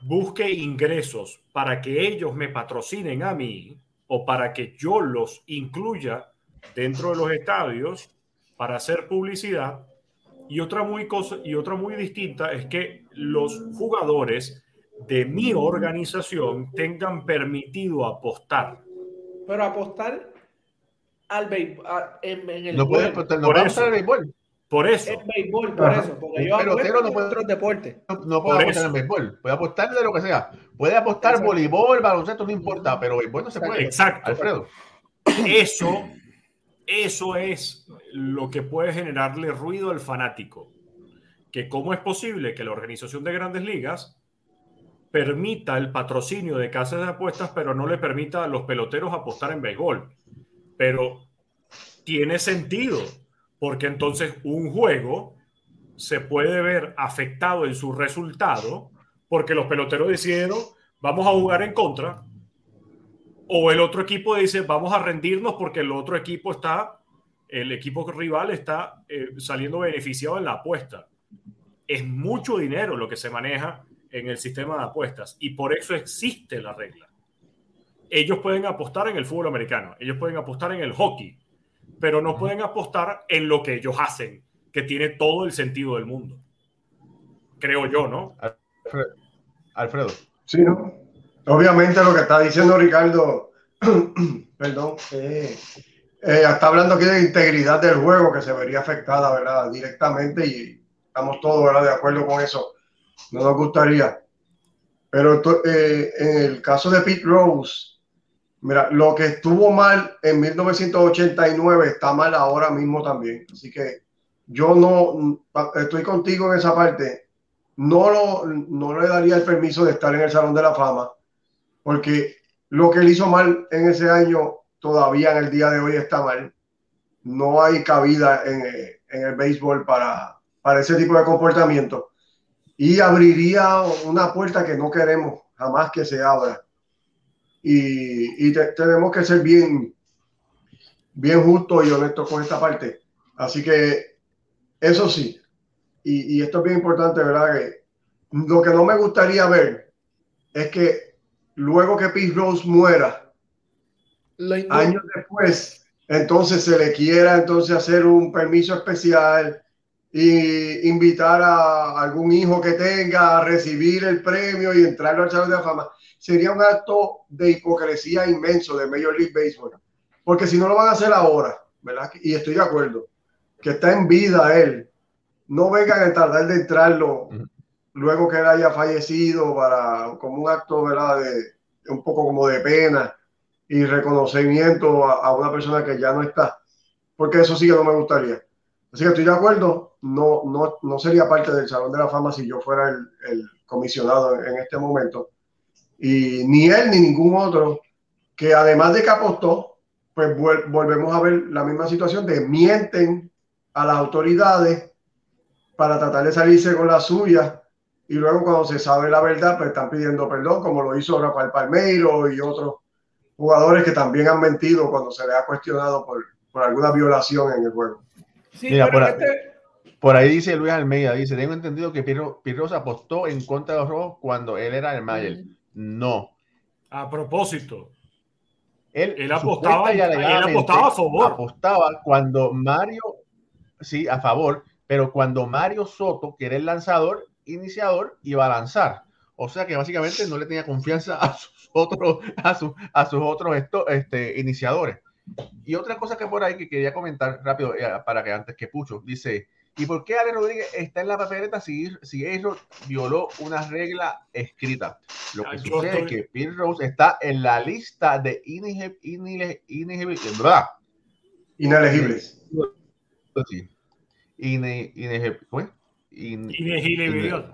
busque ingresos para que ellos me patrocinen a mí o para que yo los incluya dentro de los estadios para hacer publicidad y otra muy cosa y otra muy distinta es que los jugadores de mi organización tengan permitido apostar. Pero apostar al béisbol, en, el no puede apostar, no puede apostar al béisbol. Por eso. El béisbol, por eso. Porque yo pero apuesto no puede, otros deportes. No, puede apostar en béisbol. Puede apostar de lo que sea. Puede apostar voleibol, baloncesto, no importa. Pero béisbol no se puede. Exacto. Alfredo. Eso eso es lo que puede generarle ruido al fanático. Que cómo es posible que la organización de grandes ligas permita el patrocinio de casas de apuestas, pero no le permita a los peloteros apostar en béisbol. Pero tiene sentido, porque entonces un juego se puede ver afectado en su resultado porque los peloteros decidieron, vamos a jugar en contra, o el otro equipo dice, vamos a rendirnos porque el otro equipo está, el equipo rival está eh, saliendo beneficiado en la apuesta. Es mucho dinero lo que se maneja en el sistema de apuestas y por eso existe la regla. Ellos pueden apostar en el fútbol americano, ellos pueden apostar en el hockey, pero no pueden apostar en lo que ellos hacen, que tiene todo el sentido del mundo. Creo yo, ¿no? Alfredo. Sí, ¿no? Obviamente lo que está diciendo Ricardo, (clears throat) perdón, eh, eh, está hablando aquí de integridad del juego que se vería afectada, ¿verdad? Directamente y estamos todos, ¿verdad? De acuerdo con eso. No nos gustaría. Pero eh, en el caso de Pete Rose, mira, lo que estuvo mal en 1989 está mal ahora mismo también. Así que yo no estoy contigo en esa parte. No, lo, no le daría el permiso de estar en el Salón de la Fama porque lo que él hizo mal en ese año todavía en el día de hoy está mal. No hay cabida en, el béisbol para, para ese tipo de comportamiento. Y abriría una puerta que no queremos jamás que se abra. Y, tenemos que ser bien, bien justos y honestos con esta parte. Así que eso sí, y, y esto es bien importante, ¿verdad? Que lo que no me gustaría ver es que luego que Pete Rose muera, años después, entonces se le quiera entonces hacer un permiso especial y invitar a algún hijo que tenga a recibir el premio y entrarlo al Salón de la Fama, sería un acto de hipocresía inmenso de Major League Baseball. Porque si no lo van a hacer ahora, ¿verdad? Y estoy de acuerdo, que está en vida él, no vengan a tardar de entrarlo luego que él haya fallecido para como un acto. De, un poco como de pena y reconocimiento a, una persona que ya no está, porque eso sí que no me gustaría. Así que estoy de acuerdo, no, no, no sería parte del Salón de la Fama si yo fuera el, el comisionado en, este momento. Y ni él ni ningún otro, que además de que apostó, pues volvemos a ver la misma situación de mienten a las autoridades para tratar de salirse con la suya y luego cuando se sabe la verdad, pues están pidiendo perdón, como lo hizo Rafael Palmeiro y otros jugadores que también han mentido cuando se les ha cuestionado por, por alguna violación en el juego. Sí, por, ahí, este- por, ahí dice Luis Almeida, dice, tengo entendido que Pirro, se apostó en contra de los rojos cuando él era el Mayer. No. A propósito. Él, él apostaba, él apostaba a favor. Apostaba cuando Mario, sí, a favor, pero cuando Mario Soto, que era el lanzador, iniciador, iba a lanzar. O sea que básicamente no le tenía confianza a sus otros, a, a sus otros este, iniciadores. Y otra cosa que por ahí que quería comentar rápido, eh, para que antes que Pucho, dice, ¿y por qué Ale Rodríguez está en la papeleta si, si eso violó una regla escrita? Lo que sucede es que Bill Rose está en la lista de inelegibles. Inelegibles. Inelegibilidad.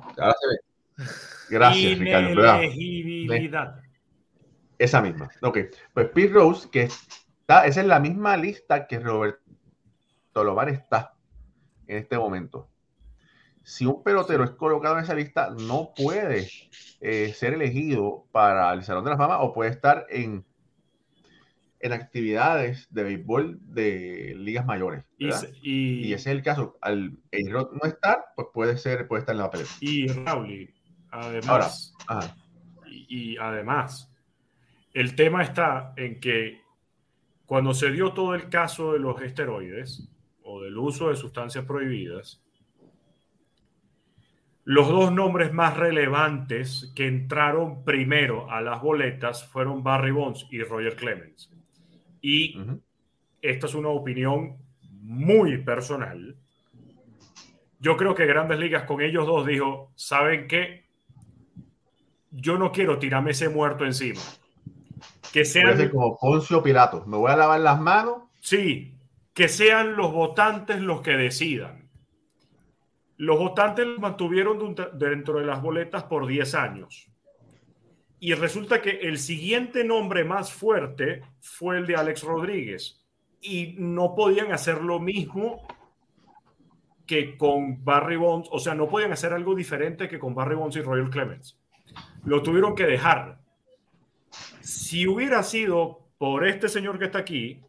Gracias, Ricardo. Esa misma. Ok. Pues Pete Rose, que está, esa es la misma lista que Roberto Lomar está en este momento. Si un pelotero es colocado en esa lista, no puede eh, ser elegido para el Salón de la Fama o puede estar en, en actividades de béisbol de ligas mayores. Y, ese es el caso. Al no estar, pues puede ser, puede estar en la pelota. Y Raúl, además, y, además, el tema está en que cuando se dio todo el caso de los esteroides o del uso de sustancias prohibidas, los dos nombres más relevantes que entraron primero a las boletas fueron Barry Bonds y Roger Clemens. Y esta es una opinión muy personal. Yo creo que Grandes Ligas con ellos dos dijo, ¿saben qué? yo no quiero tirarme ese muerto encima. Que sean como Poncio Pilato, me voy a lavar las manos. Sí, que sean los votantes los que decidan. Los votantes los mantuvieron dentro de las boletas por 10 años. Y resulta que el siguiente nombre más fuerte fue el de Alex Rodríguez. Y no podían hacer lo mismo que con Barry Bonds, o sea, no podían hacer algo diferente que con Barry Bonds y Royal Clemens lo tuvieron que dejar. Si hubiera sido por este señor que está aquí,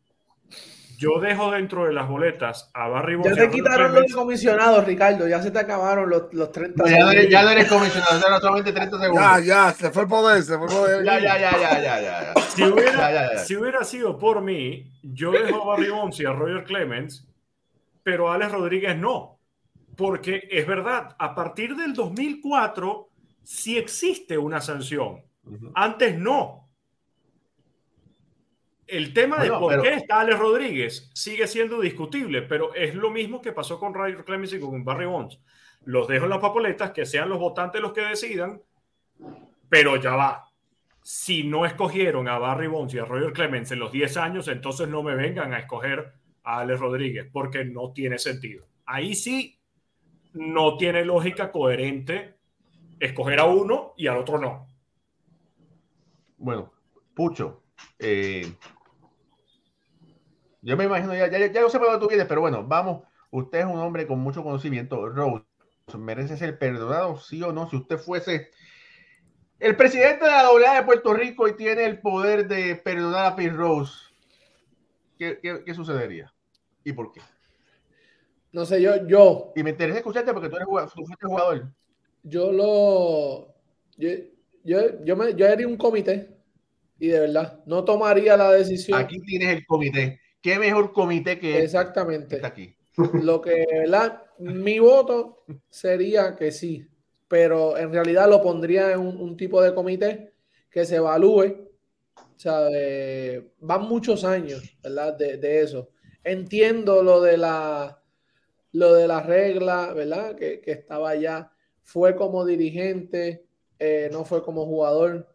yo dejo dentro de las boletas a Barry Ya te quitaron los comisionados, Ricardo. Ya se te acabaron los, los 30 ya, no eres, ya no eres comisionado, ya no solamente 30 segundos. Ya, ya, se fue el poder, se fue el poder. Ya, ya, ya, ya, ya, ya. Si, hubiera, si hubiera sido por mí, yo dejo a Barry Bonds y a Roger Clemens, pero a Alex Rodríguez no. Porque es verdad, a partir del 2004 si existe una sanción. Antes no. El tema de por qué está Alex Rodríguez sigue siendo discutible, pero es lo mismo que pasó con Ray Clemens y con Barry Bonds. Los dejo en las papoletas, que sean los votantes los que decidan, pero ya va. Si no escogieron a Barry Bonds y a Roger Clemens en los 10 años, entonces no me vengan a escoger a Alex Rodríguez, porque no tiene sentido. Ahí sí no tiene lógica coherente escoger a uno y al otro no. Bueno, Pucho, eh, yo me imagino, ya, ya, ya yo sé para dónde tú vienes, pero bueno, vamos, usted es un hombre con mucho conocimiento, Rose, merece ser perdonado, sí o no, si usted fuese el presidente de la doble de Puerto Rico y tiene el poder de perdonar a Pete Rose, ¿qué, qué, sucedería? ¿Y por qué? No sé, yo, yo. Y me interesa escucharte porque tú eres jugador, tú fuiste jugador yo lo. Yo, yo, me, yo haría un comité y de verdad no tomaría la decisión. Aquí tienes el comité. Qué mejor comité que Exactamente. está aquí. Lo que, ¿verdad? Mi voto sería que sí, pero en realidad lo pondría en un, un tipo de comité que se evalúe. O sea, de- van muchos años, ¿verdad? De, de eso. Entiendo lo de la lo de la regla, ¿verdad? Que, que estaba allá. Fue como dirigente, eh, no fue como jugador.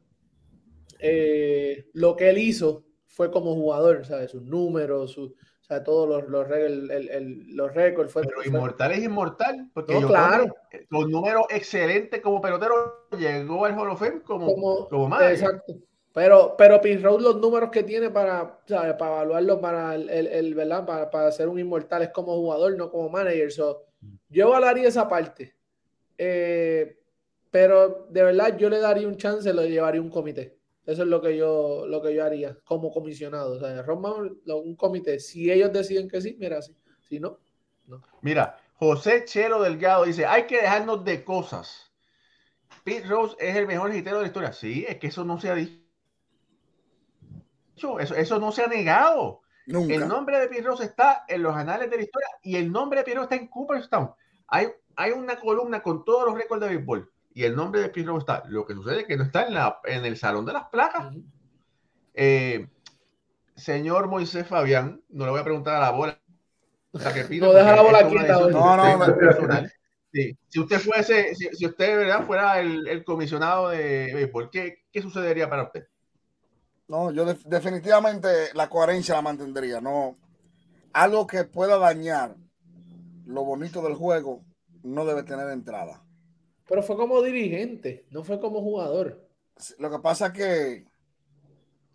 Eh, lo que él hizo fue como jugador, ¿sabes? Sus números, o sea, todos los, los, el- el- el- los récords. Fue, Pero fue- inmortal es inmortal, porque No, yo claro. con números excelentes como pelotero llegó al Hall of Fame como, como, como, manager. exacto. Pero, pero Rose, los números que tiene para, ¿sabes? para evaluarlo para el, el- el, ¿verdad? Para, para ser un inmortal es como jugador, no como manager. So, yo evaluaría esa parte. Eh, pero de verdad yo le daría un chance, lo llevaría a un comité. Eso es lo que yo, lo que yo haría como comisionado. O sea, Ron un comité. Si ellos deciden que sí, mira, sí. Si no, Mira, José Chelo Delgado dice, hay que dejarnos de cosas. Pete Rose es el mejor hitero de la historia. Sí, es que eso no se ha dicho. Eso, eso no se ha negado. Nunca. El nombre de Pete Rose está en los anales de la historia y el nombre de Pete Rose está en Cooperstown. Hay, hay una columna con todos los récords de béisbol y el nombre de Pete Rose está. Lo que sucede es que no está en, la, en el salón de las placas. Eh, señor Moisés Fabián, no le voy a preguntar a la bola. que pido, No, deja la bola de No, no, personal. Sí. Si usted fuese, si, si usted ¿verdad? fuera el, el comisionado de béisbol, ¿qué, ¿qué sucedería para usted? No, yo def- definitivamente la coherencia la mantendría. No, algo que pueda dañar lo bonito del juego no debe tener entrada. Pero fue como dirigente, no fue como jugador. Lo que pasa es que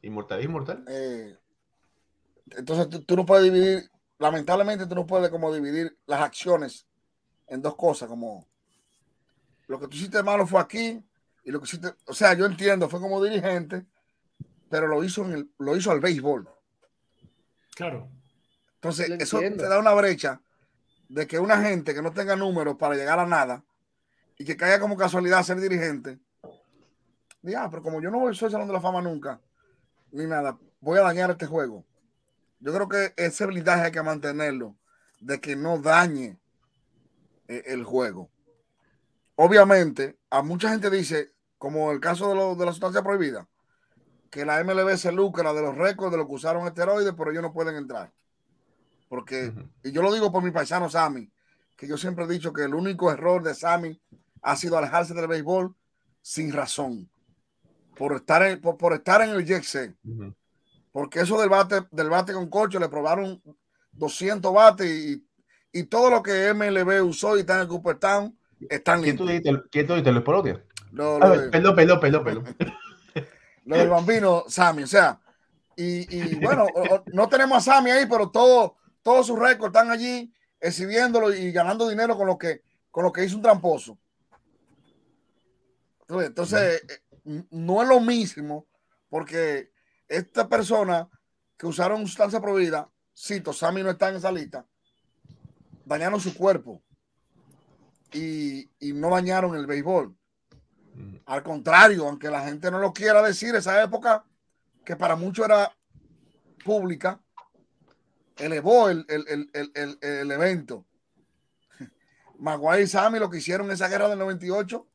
Inmortal, inmortal. eh, entonces tú, tú no puedes dividir, lamentablemente tú no puedes como dividir las acciones en dos cosas, como lo que tú hiciste malo fue aquí y lo que hiciste, o sea, yo entiendo, fue como dirigente, pero lo hizo en el, lo hizo al béisbol. Claro. Entonces, Lo eso entiendo. te da una brecha de que una gente que no tenga números para llegar a nada y que caiga como casualidad a ser dirigente, diga, "Ah, pero como yo no voy soy Salón de la Fama nunca, ni nada, voy a dañar este juego. Yo creo que ese blindaje hay que mantenerlo, de que no dañe eh, el juego. Obviamente, a mucha gente dice, como el caso de, lo- de la sustancia prohibida, que la MLB se lucra de los récords de los que usaron esteroides, pero ellos no pueden entrar. Porque, y yo lo digo por mi paisano Sammy, que yo siempre he dicho que el único error de Sammy ha sido alejarse del béisbol sin razón. Por estar en, por, por estar en el jet set. Porque eso del bate, del bate con corcho le probaron 200 bates y, y todo lo que MLB usó y está en el Cooperstown están ¿Quién tú dijiste? ¿Quién tú dijiste? Luis Polotia. Lo, ver, perdón, perdón, perdón, perdón. (laughs) lo del bambino Sammy, o sea, y, y bueno, o- no tenemos a Sammy ahí, pero todo, todos sus récords están allí exhibiéndolo y ganando dinero con lo que, con lo que hizo un tramposo. Entonces, eh, no es lo mismo, porque esta persona que usaron sustancia prohibida, cito, Sammy no está en esa lista, dañaron su cuerpo y, y no dañaron el béisbol. Ujú. Al contrario, aunque la gente no lo quiera decir, esa época que para muchos era pública, elevó el, el- el- evento. (laughs) Maguire y Sammy lo que hicieron en esa guerra del 98,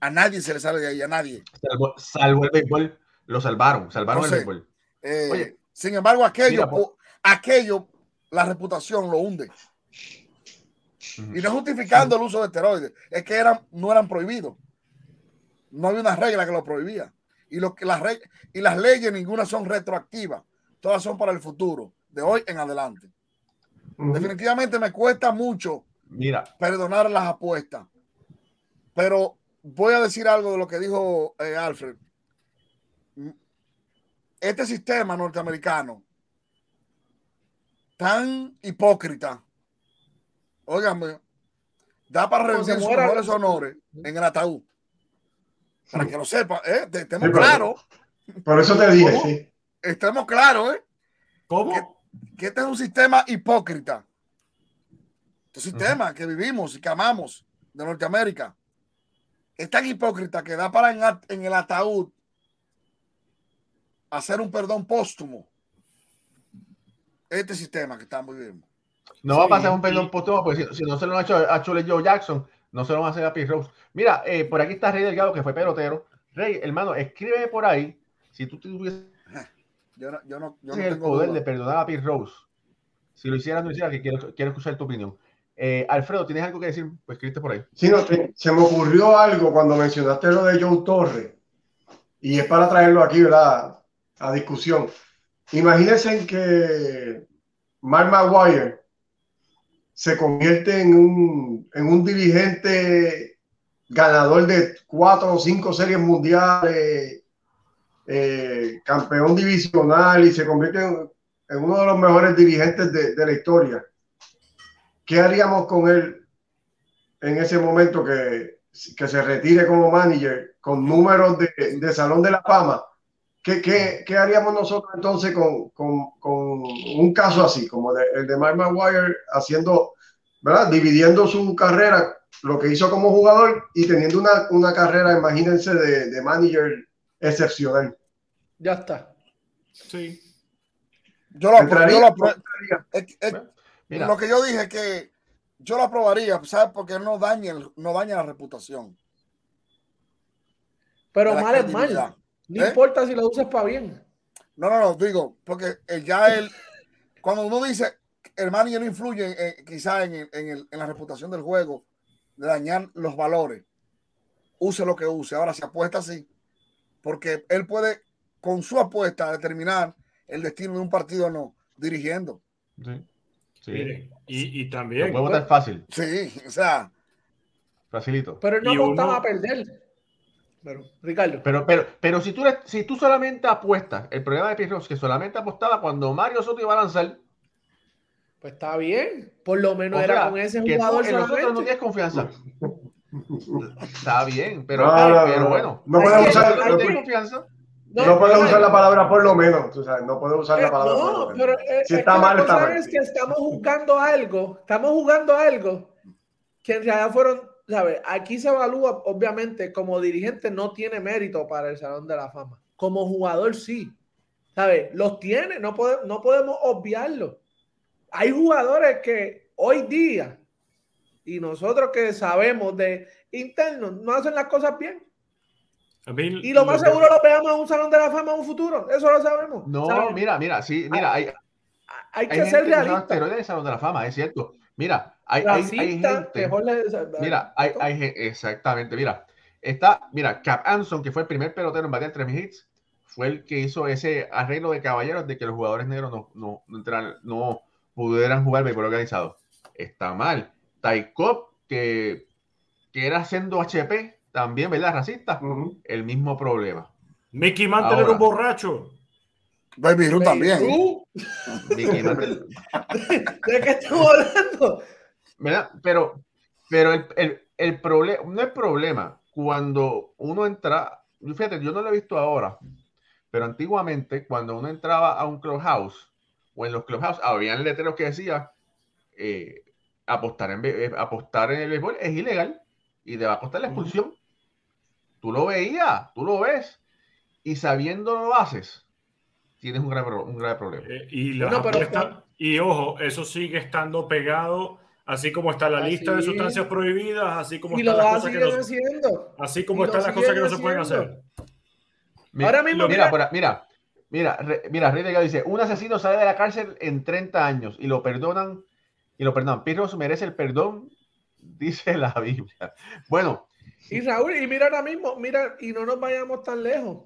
a nadie se le sale de ahí, a nadie. Salvo, salvo el béisbol, lo salvaron, salvaron No el béisbol. Eh, Oye. sin embargo, aquello, Mira, po- po- aquello, la reputación lo hunde. Y no justificando el uso de esteroides, es que eran, no eran prohibidos. No había una regla que lo prohibía. Y, lo que las, y las leyes ninguna son retroactivas, todas son para el futuro, de hoy en adelante. Definitivamente me cuesta mucho Mira, perdonar las apuestas, pero voy a decir algo de lo que dijo eh, Alfred. Este sistema norteamericano, tan hipócrita, óigame, da para rendir sus mejores honores en el ataúd. Para que lo sepa, ¿eh? Te- estemos Sí, claros, Por eso te dije, ¿Cómo? sí. estemos claros, ¿eh? ¿Cómo? que este es un sistema hipócrita. Este sistema que vivimos y que amamos de Norteamérica es tan hipócrita que da para en, el ataúd hacer un perdón póstumo. este sistema que muy bien. No va a pasar un perdón postuma, porque si, no se lo han hecho a Chule Joe Jackson, no se lo van a hacer a Pete Rose. Mira, eh, por aquí está Rey Delgado, que fue pelotero. Rey, hermano, escríbeme por ahí si tú tuvieses yo no, yo no, yo no el poder de perdonar a Pete Rose. Si lo hicieras, no hicieras, que quiero, quiero escuchar tu opinión. Eh, Alfredo, ¿tienes algo que decir? Pues escribiste por ahí. Sí, no, se me ocurrió algo cuando mencionaste lo de Joe Torre, y es para traerlo aquí, ¿verdad? A discusión. Imagínense que Mark Maguire se convierte en un, en un dirigente ganador de cuatro o cinco series mundiales, eh, campeón divisional y se convierte en, uno de los mejores dirigentes de, de, la historia. ¿Qué haríamos con él en ese momento que, que se retire como manager con números de, de Salón de la Fama? ¿Qué, qué, qué haríamos nosotros entonces con, con, con, un caso así, como el de Mike Maguire, haciendo, ¿verdad? Dividiendo su carrera, lo que hizo como jugador y teniendo una, una carrera, imagínense, de, de manager excepcional. Ya está. Sí. Yo lo, aprobaría. Lo que yo dije que yo lo aprobaría, ¿sabes? Porque no daña, no daña la reputación. Pero mal es mal. No ¿Eh? importa si lo usas para bien. No, no, no, digo, porque ya él, cuando uno dice, el manager no influye quizás en, en, la reputación del juego, de dañar los valores, use lo que use. Ahora, si apuesta así, porque él puede, con su apuesta, determinar el destino de un partido o no, dirigiendo. Sí. Sí. y, y, también. Puede votar fácil. Sí, o sea. Facilito. Pero él no apostaba a perder. Pero, Ricardo. Pero, pero, pero si tú, si tú solamente apuestas, el problema de Pierre es que solamente apostaba cuando Mario Soto iba a lanzar. Pues está bien. Por lo menos era con ese jugador. en nosotros no tienes confianza. (laughs) Está bien, pero, pero bueno. No podemos usar, no, confianza. No, puedo usar la palabra por lo menos. O sea, no puedo usar la eh, palabra. No, pero eh, si está mal, está mal. Es que estamos jugando algo, estamos jugando algo que en realidad fueron Aquí se evalúa, obviamente, como dirigente no tiene mérito para el Salón de la Fama. Como jugador sí. ¿Sabes? Los tiene, no, no podemos obviarlo. Hay jugadores que hoy día, y nosotros que sabemos de internos, no hacen las cosas bien. Y lo más seguro lo veamos en un Salón de la Fama en un futuro. Eso lo sabemos. No, mira, mira, sí, mira, hay, hay, que ser realista. en el Salón de la Fama, es cierto. Mira, hay, hay, gente. Mira, hay, hay, exactamente. Mira, está, mira, Cap Anson, que fue el primer pelotero en batear tres hits, fue el que hizo ese arreglo de caballeros de que los jugadores negros no, no, no, no pudieran jugar béisbol organizado. Está mal. Taikop, que, que era siendo HP, también, ¿verdad? Racista, el mismo problema. Mickey Mantle era un borracho. Baby Ruth también. Mickey Mantle. (laughs) ¿De qué estamos hablando? Pero, pero el, el, el problema, no es problema, cuando uno entra, fíjate, yo no lo he visto ahora, pero antiguamente cuando uno entraba a un clubhouse o en los clubhouse habían letreros que decía eh, apostar, en, eh, apostar en el béisbol es ilegal y te va a costar la expulsión. Tú lo veías, tú lo ves y sabiendo lo haces, tienes un grave, un grave problema. Eh, y, y ojo, eso sigue estando pegado Así como está la lista de sustancias prohibidas, así como están las cosas que no, así como están las cosas que no se pueden hacer. Ahora mismo, mira, mira, mira, mira, mira, Rey dice, un asesino sale de la cárcel en 30 años y lo perdonan, y lo perdonan. Pirros merece el perdón, (laughs) dice la Biblia. Bueno. Y Raúl, y mira ahora mismo, mira, y no nos vayamos tan lejos.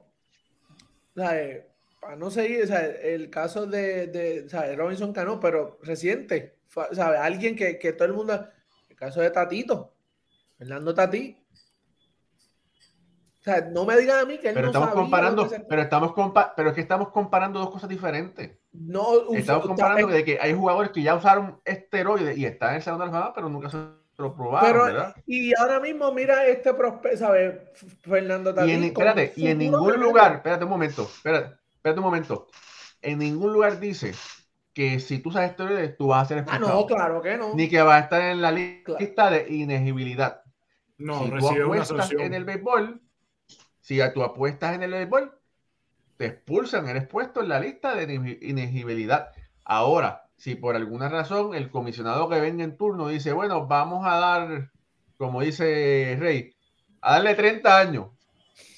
Eh, para no seguir, el caso de, de Robinson Cano, pero reciente, ¿sabe? Alguien que, que, todo el mundo. El caso de Tatito, Fernando Tati. O sea, no me digan a mí que él pero no estamos comparando, pero estamos compa pero es que estamos comparando dos cosas diferentes. No, estamos comparando de que hay jugadores que ya usaron esteroides y están en el segundo de pero nunca se lo probaron, ¿verdad? Y ahora mismo mira este prospecto, ¿sabes? Fernando Tati. Y en, espérate, y en ningún lugar, espérate un momento, espérate, espérate un momento. En ningún lugar dice que si tú sabes esteroides, tú vas a ser expulsado. Ah, no, claro que no. Ni que vas a estar en la lista de inegibilidad. No, si tú apuestas en el béisbol, si tú apuestas en el béisbol, te expulsan, eres puesto en la lista de inegibilidad. Ahora, si por alguna razón el comisionado que venga en turno dice, bueno, vamos a dar, como dice Rey, a darle 30 años.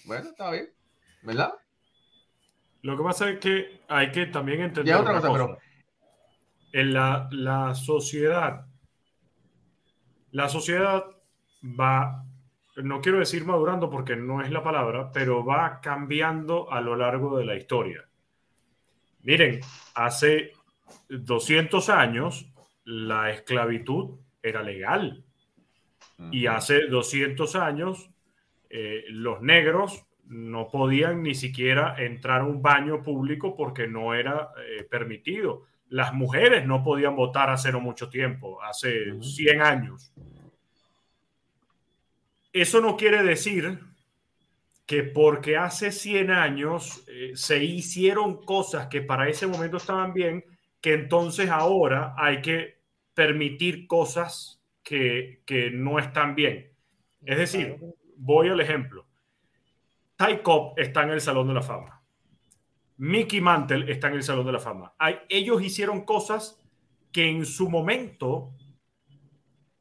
Bueno, está bien, ¿verdad? Lo que pasa es que hay que también entender otra cosa, Pero... en la, la sociedad, la sociedad va, no quiero decir madurando porque no es la palabra, pero va cambiando a lo largo de la historia. Miren, hace 200 años la esclavitud era legal. Y hace 200 años eh, los negros no podían ni siquiera entrar a un baño público porque no era eh, permitido. Las mujeres no podían votar hace no mucho tiempo, hace 100 años. Eso no quiere decir que porque hace 100 años eh, se hicieron cosas que para ese momento estaban bien, que entonces ahora hay que permitir cosas que, que no están bien. Es decir, voy al ejemplo. Ty Cobb está en el Salón de la Fama. Mickey Mantle está en el Salón de la Fama. Hay, ellos hicieron cosas que en su momento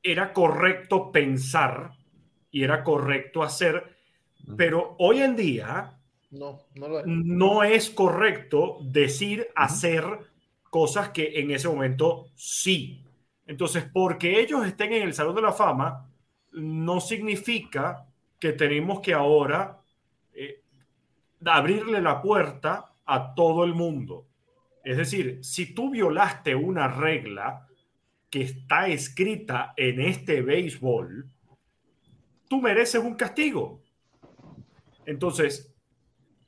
era correcto pensar y era correcto hacer, pero hoy en día no, no, no es correcto decir, hacer cosas que en ese momento sí. Entonces, porque ellos estén en el Salón de la Fama, no significa que tenemos que ahora eh, abrirle la puerta a todo el mundo. Es decir, si tú violaste una regla que está escrita en este béisbol, tú mereces un castigo. Entonces,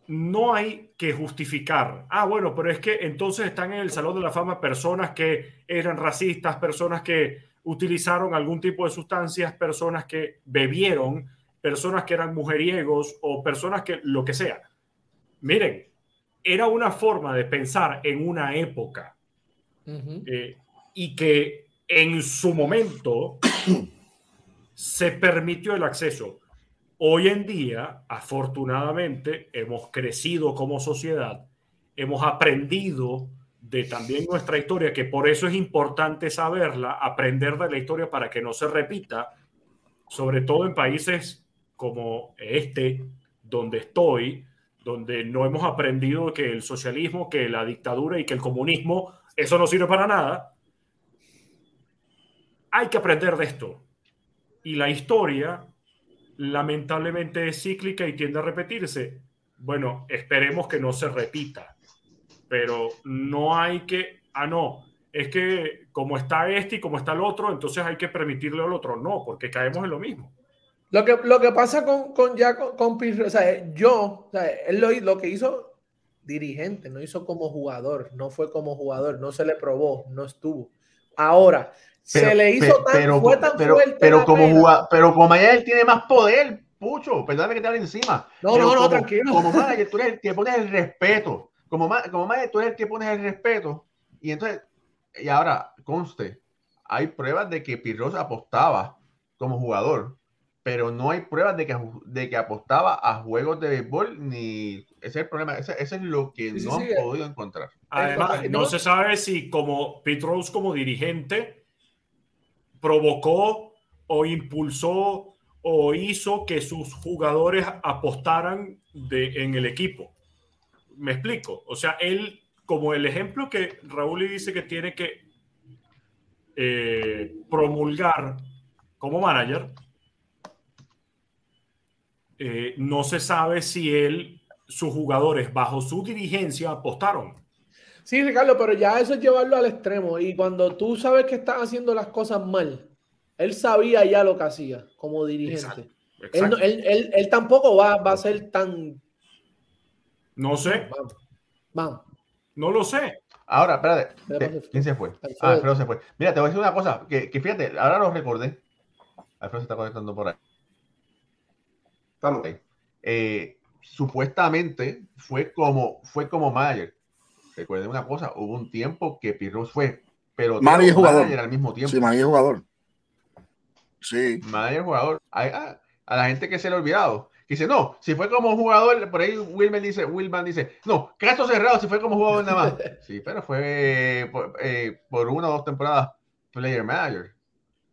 no hay que justificar. Ah, bueno, pero es que entonces están en el Salón de la Fama personas que eran racistas, personas que utilizaron algún tipo de sustancias, personas que bebieron personas que eran mujeriegos o personas que lo que sea. Miren, era una forma de pensar en una época eh, y que en su momento se permitió el acceso. Hoy en día, afortunadamente, hemos crecido como sociedad, hemos aprendido de también nuestra historia, que por eso es importante saberla, aprender de la historia para que no se repita, sobre todo en países como este, donde estoy, donde no hemos aprendido que el socialismo, que la dictadura y que el comunismo, eso no sirve para nada. Hay que aprender de esto. Y la historia, lamentablemente, es cíclica y tiende a repetirse. Bueno, esperemos que no se repita. Pero no hay que, ah, no, es que como está este y como está el otro, entonces hay que permitirle al otro. No, porque caemos en lo mismo. Lo que, lo que pasa con, con ya con, o sea, yo, o sea, él lo, lo, que hizo dirigente, no hizo como jugador, no fue como jugador, no se le probó, no estuvo. Ahora, se le hizo tan, pero, fue tan pero, fuerte. Pero como, jugador, pero como él tiene más poder, Pucho, perdóname que te hable encima. No, no, no, tranquilo. Como (laughs) manager, tú eres el que pones el respeto. Como, como manager, tú eres el que pones el respeto. Y entonces, y ahora, conste, hay pruebas de que Pirros apostaba como jugador pero no hay pruebas de que, de que apostaba a juegos de béisbol, ni ese es el problema, ese, es lo que no han podido encontrar. Además, no, se sabe si como Pete Rose como dirigente provocó o impulsó o hizo que sus jugadores apostaran de, en el equipo. Me explico. O sea, él, como el ejemplo que Raúl dice que tiene que eh, promulgar como manager, eh, no se sabe si él, sus jugadores bajo su dirigencia apostaron. Sí, Ricardo, pero ya eso es llevarlo al extremo. Y cuando tú sabes que están haciendo las cosas mal, él sabía ya lo que hacía como dirigente. Él, tampoco va, a ser tan... No sé. Vamos. No lo sé. Ahora, espérate. ¿Quién se fue? Ah, Alfredo se fue. Mira, te voy a decir una cosa, que, que fíjate, ahora lo recordé. Alfredo se está conectando por ahí. Eh, supuestamente fue como, fue como manager. Recuerden una cosa, hubo un tiempo que Pirros fue, pero manager jugador al mismo tiempo. Sí, manager jugador. Sí. Manager jugador. A, a, la gente que se le ha olvidado dice, no, si fue como jugador, por ahí Wilman dice, Wilman dice, no, caso cerrado si fue como jugador nada más. (laughs) Sí, pero fue por, eh, por una o dos temporadas player manager.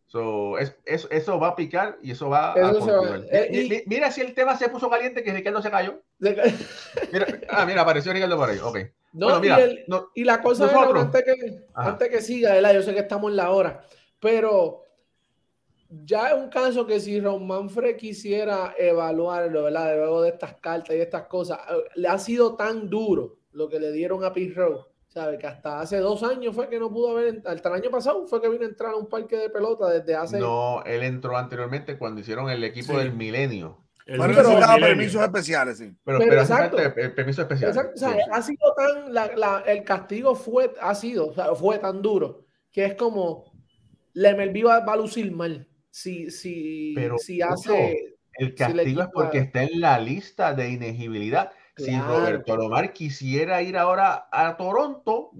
So, es, es, eso va a picar y eso va Eso a se va- continuar. eh, y- Mira si el tema se puso caliente que Ricardo se cayó. Mira, ah, mira, apareció Ricardo por ahí. Ok. No, bueno, mira, y, el- no- y la cosa es, nosotros- antes que, antes que siga, ¿verdad? yo sé que estamos en la hora, pero ya es un caso que si Ron Manfred quisiera evaluarlo, ¿verdad? Luego de estas cartas y estas cosas, eh, le ha sido tan duro lo que le dieron a Pete Rose, ¿sabe? Que hasta hace dos años fue que no pudo haber, hasta el año pasado fue que vino a entrar a un parque de pelota desde hace... no, él entró anteriormente cuando hicieron el equipo Sí. del milenio. El Pero milenio. permisos especiales, sí. Pero, Pero pero exacto. el, el permiso especial. Exacto, o sea, Sí, sí. ha sido tan, la- la- el castigo fue, ha sido, o sea, fue tan duro, que es como, Lemelby va, va a lucir mal, si, si, Pero, si hace, El si castigo es quita- porque está en la lista de inegibilidad. Si Claro. Roberto Lomar quisiera ir ahora a Toronto,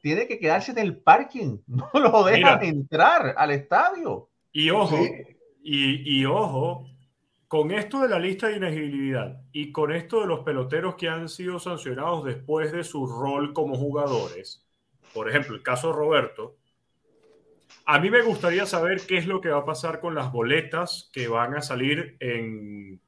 tiene que quedarse en el parking. (laughs) No lo dejan Mira. entrar al estadio. Y ojo, Sí. y, y ojo, con esto de la lista de inegibilidad y con esto de los peloteros que han sido sancionados después de su rol como jugadores, por ejemplo, el caso de Roberto, a mí me gustaría saber qué es lo que va a pasar con las boletas que van a salir en...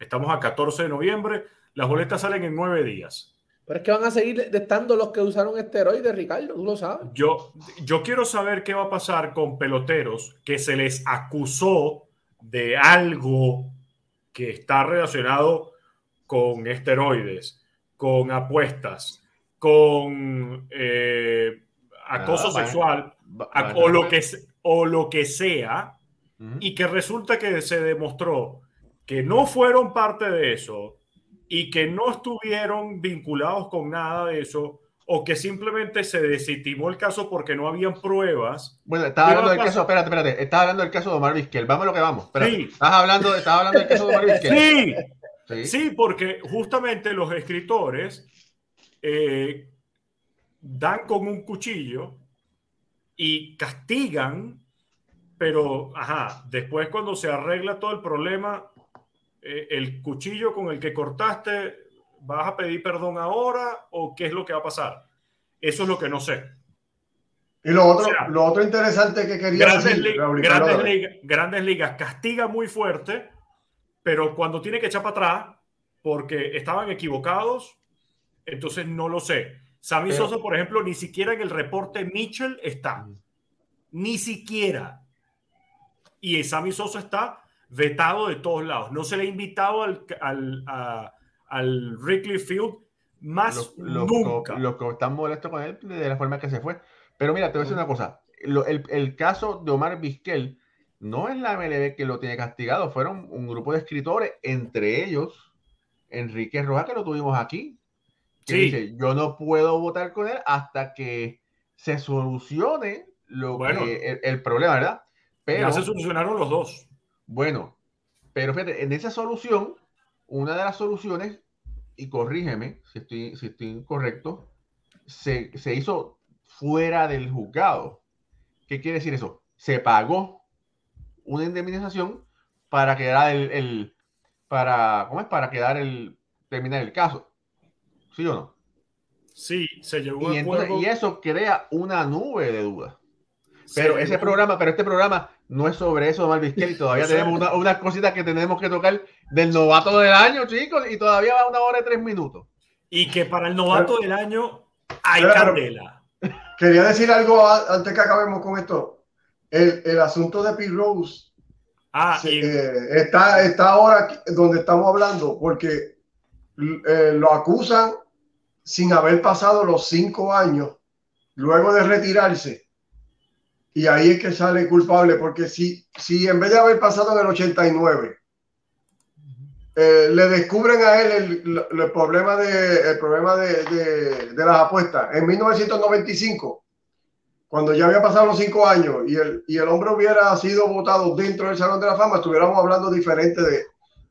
Estamos a 14 de noviembre, las boletas salen en nueve días. pero es que van a seguir estando los que usaron esteroides, Ricardo, tú lo sabes. Yo, yo quiero saber qué va a pasar con peloteros que se les acusó de algo que está relacionado con esteroides, con apuestas, con eh, acoso Ah, sexual o, lo que, o lo que sea, y que resulta que se demostró que no fueron parte de eso y que no estuvieron vinculados con nada de eso o que simplemente se desestimó el caso porque no habían pruebas. Bueno, estaba ¿Qué hablando del caso, espérate, espérate. Estaba hablando del caso de Omar Vizquel. Vamos a lo que vamos. Espérate. Sí. Estás hablando, estás hablando del caso de Omar Vizquel. Sí, Sí. sí, porque justamente los escritores eh, dan con un cuchillo y castigan, pero, ajá, después cuando se arregla todo el problema, eh, el cuchillo con el que cortaste, ¿vas a pedir perdón ahora o qué es lo que va a pasar? Eso es lo que no sé. Y lo otro, O sea, lo otro interesante que quería Grandes, decir, li- grandes, ligas, grandes ligas castiga muy fuerte, pero cuando tiene que echar para atrás, porque estaban equivocados, entonces no lo sé. Sammy Pero- Sosa, por ejemplo, ni siquiera en el reporte Mitchell está. Ni siquiera. Y Sammy Sosa está vetado de todos lados. No se le ha invitado al, al, a- al Wrigley Field más los, los nunca. los que están molestos con él de la forma que se fue. Pero mira, te voy a decir una cosa. Lo- el, el caso de Omar Vizquel no es la MLB que lo tiene castigado, fueron un grupo de escritores, entre ellos Enrique Rojas, que lo tuvimos aquí. Que Sí. dice, yo no puedo votar con él hasta que se solucione lo Bueno. que, el, el problema, ¿verdad? Pero, ya se solucionaron los dos. bueno, pero fíjate, en esa solución, una de las soluciones, y corrígeme si estoy, si estoy incorrecto, se, se hizo fuera del juzgado. ¿Qué quiere decir eso? Se pagó una indemnización para quedar el, el- para, ¿cómo es? Para quedar el, terminar el caso. ¿Sí o no? Sí, se llegó a Y, entonces- y eso crea una nube de dudas. Pero Se ese programa, pero este programa no es sobre eso Vizquel y todavía tenemos una- unas cositas que tenemos que tocar del novato del año, chicos, y todavía va una hora y tres minutos. Y que para el novato del año hay Claro. candela. Quería decir algo a- antes que acabemos con esto. El, el asunto de Pete Rose Ah, se- y eh, está, está ahora donde estamos hablando porque eh, lo acusan sin haber pasado los cinco años luego de retirarse. Y ahí es que sale culpable, porque si, si en vez de haber pasado en el 89, eh, le descubren a él el, el- problema, de, el problema de, de- de las apuestas en 1995, cuando ya había pasado los cinco años y el, y el hombre hubiera sido votado dentro del Salón de la Fama, estuviéramos hablando diferente de,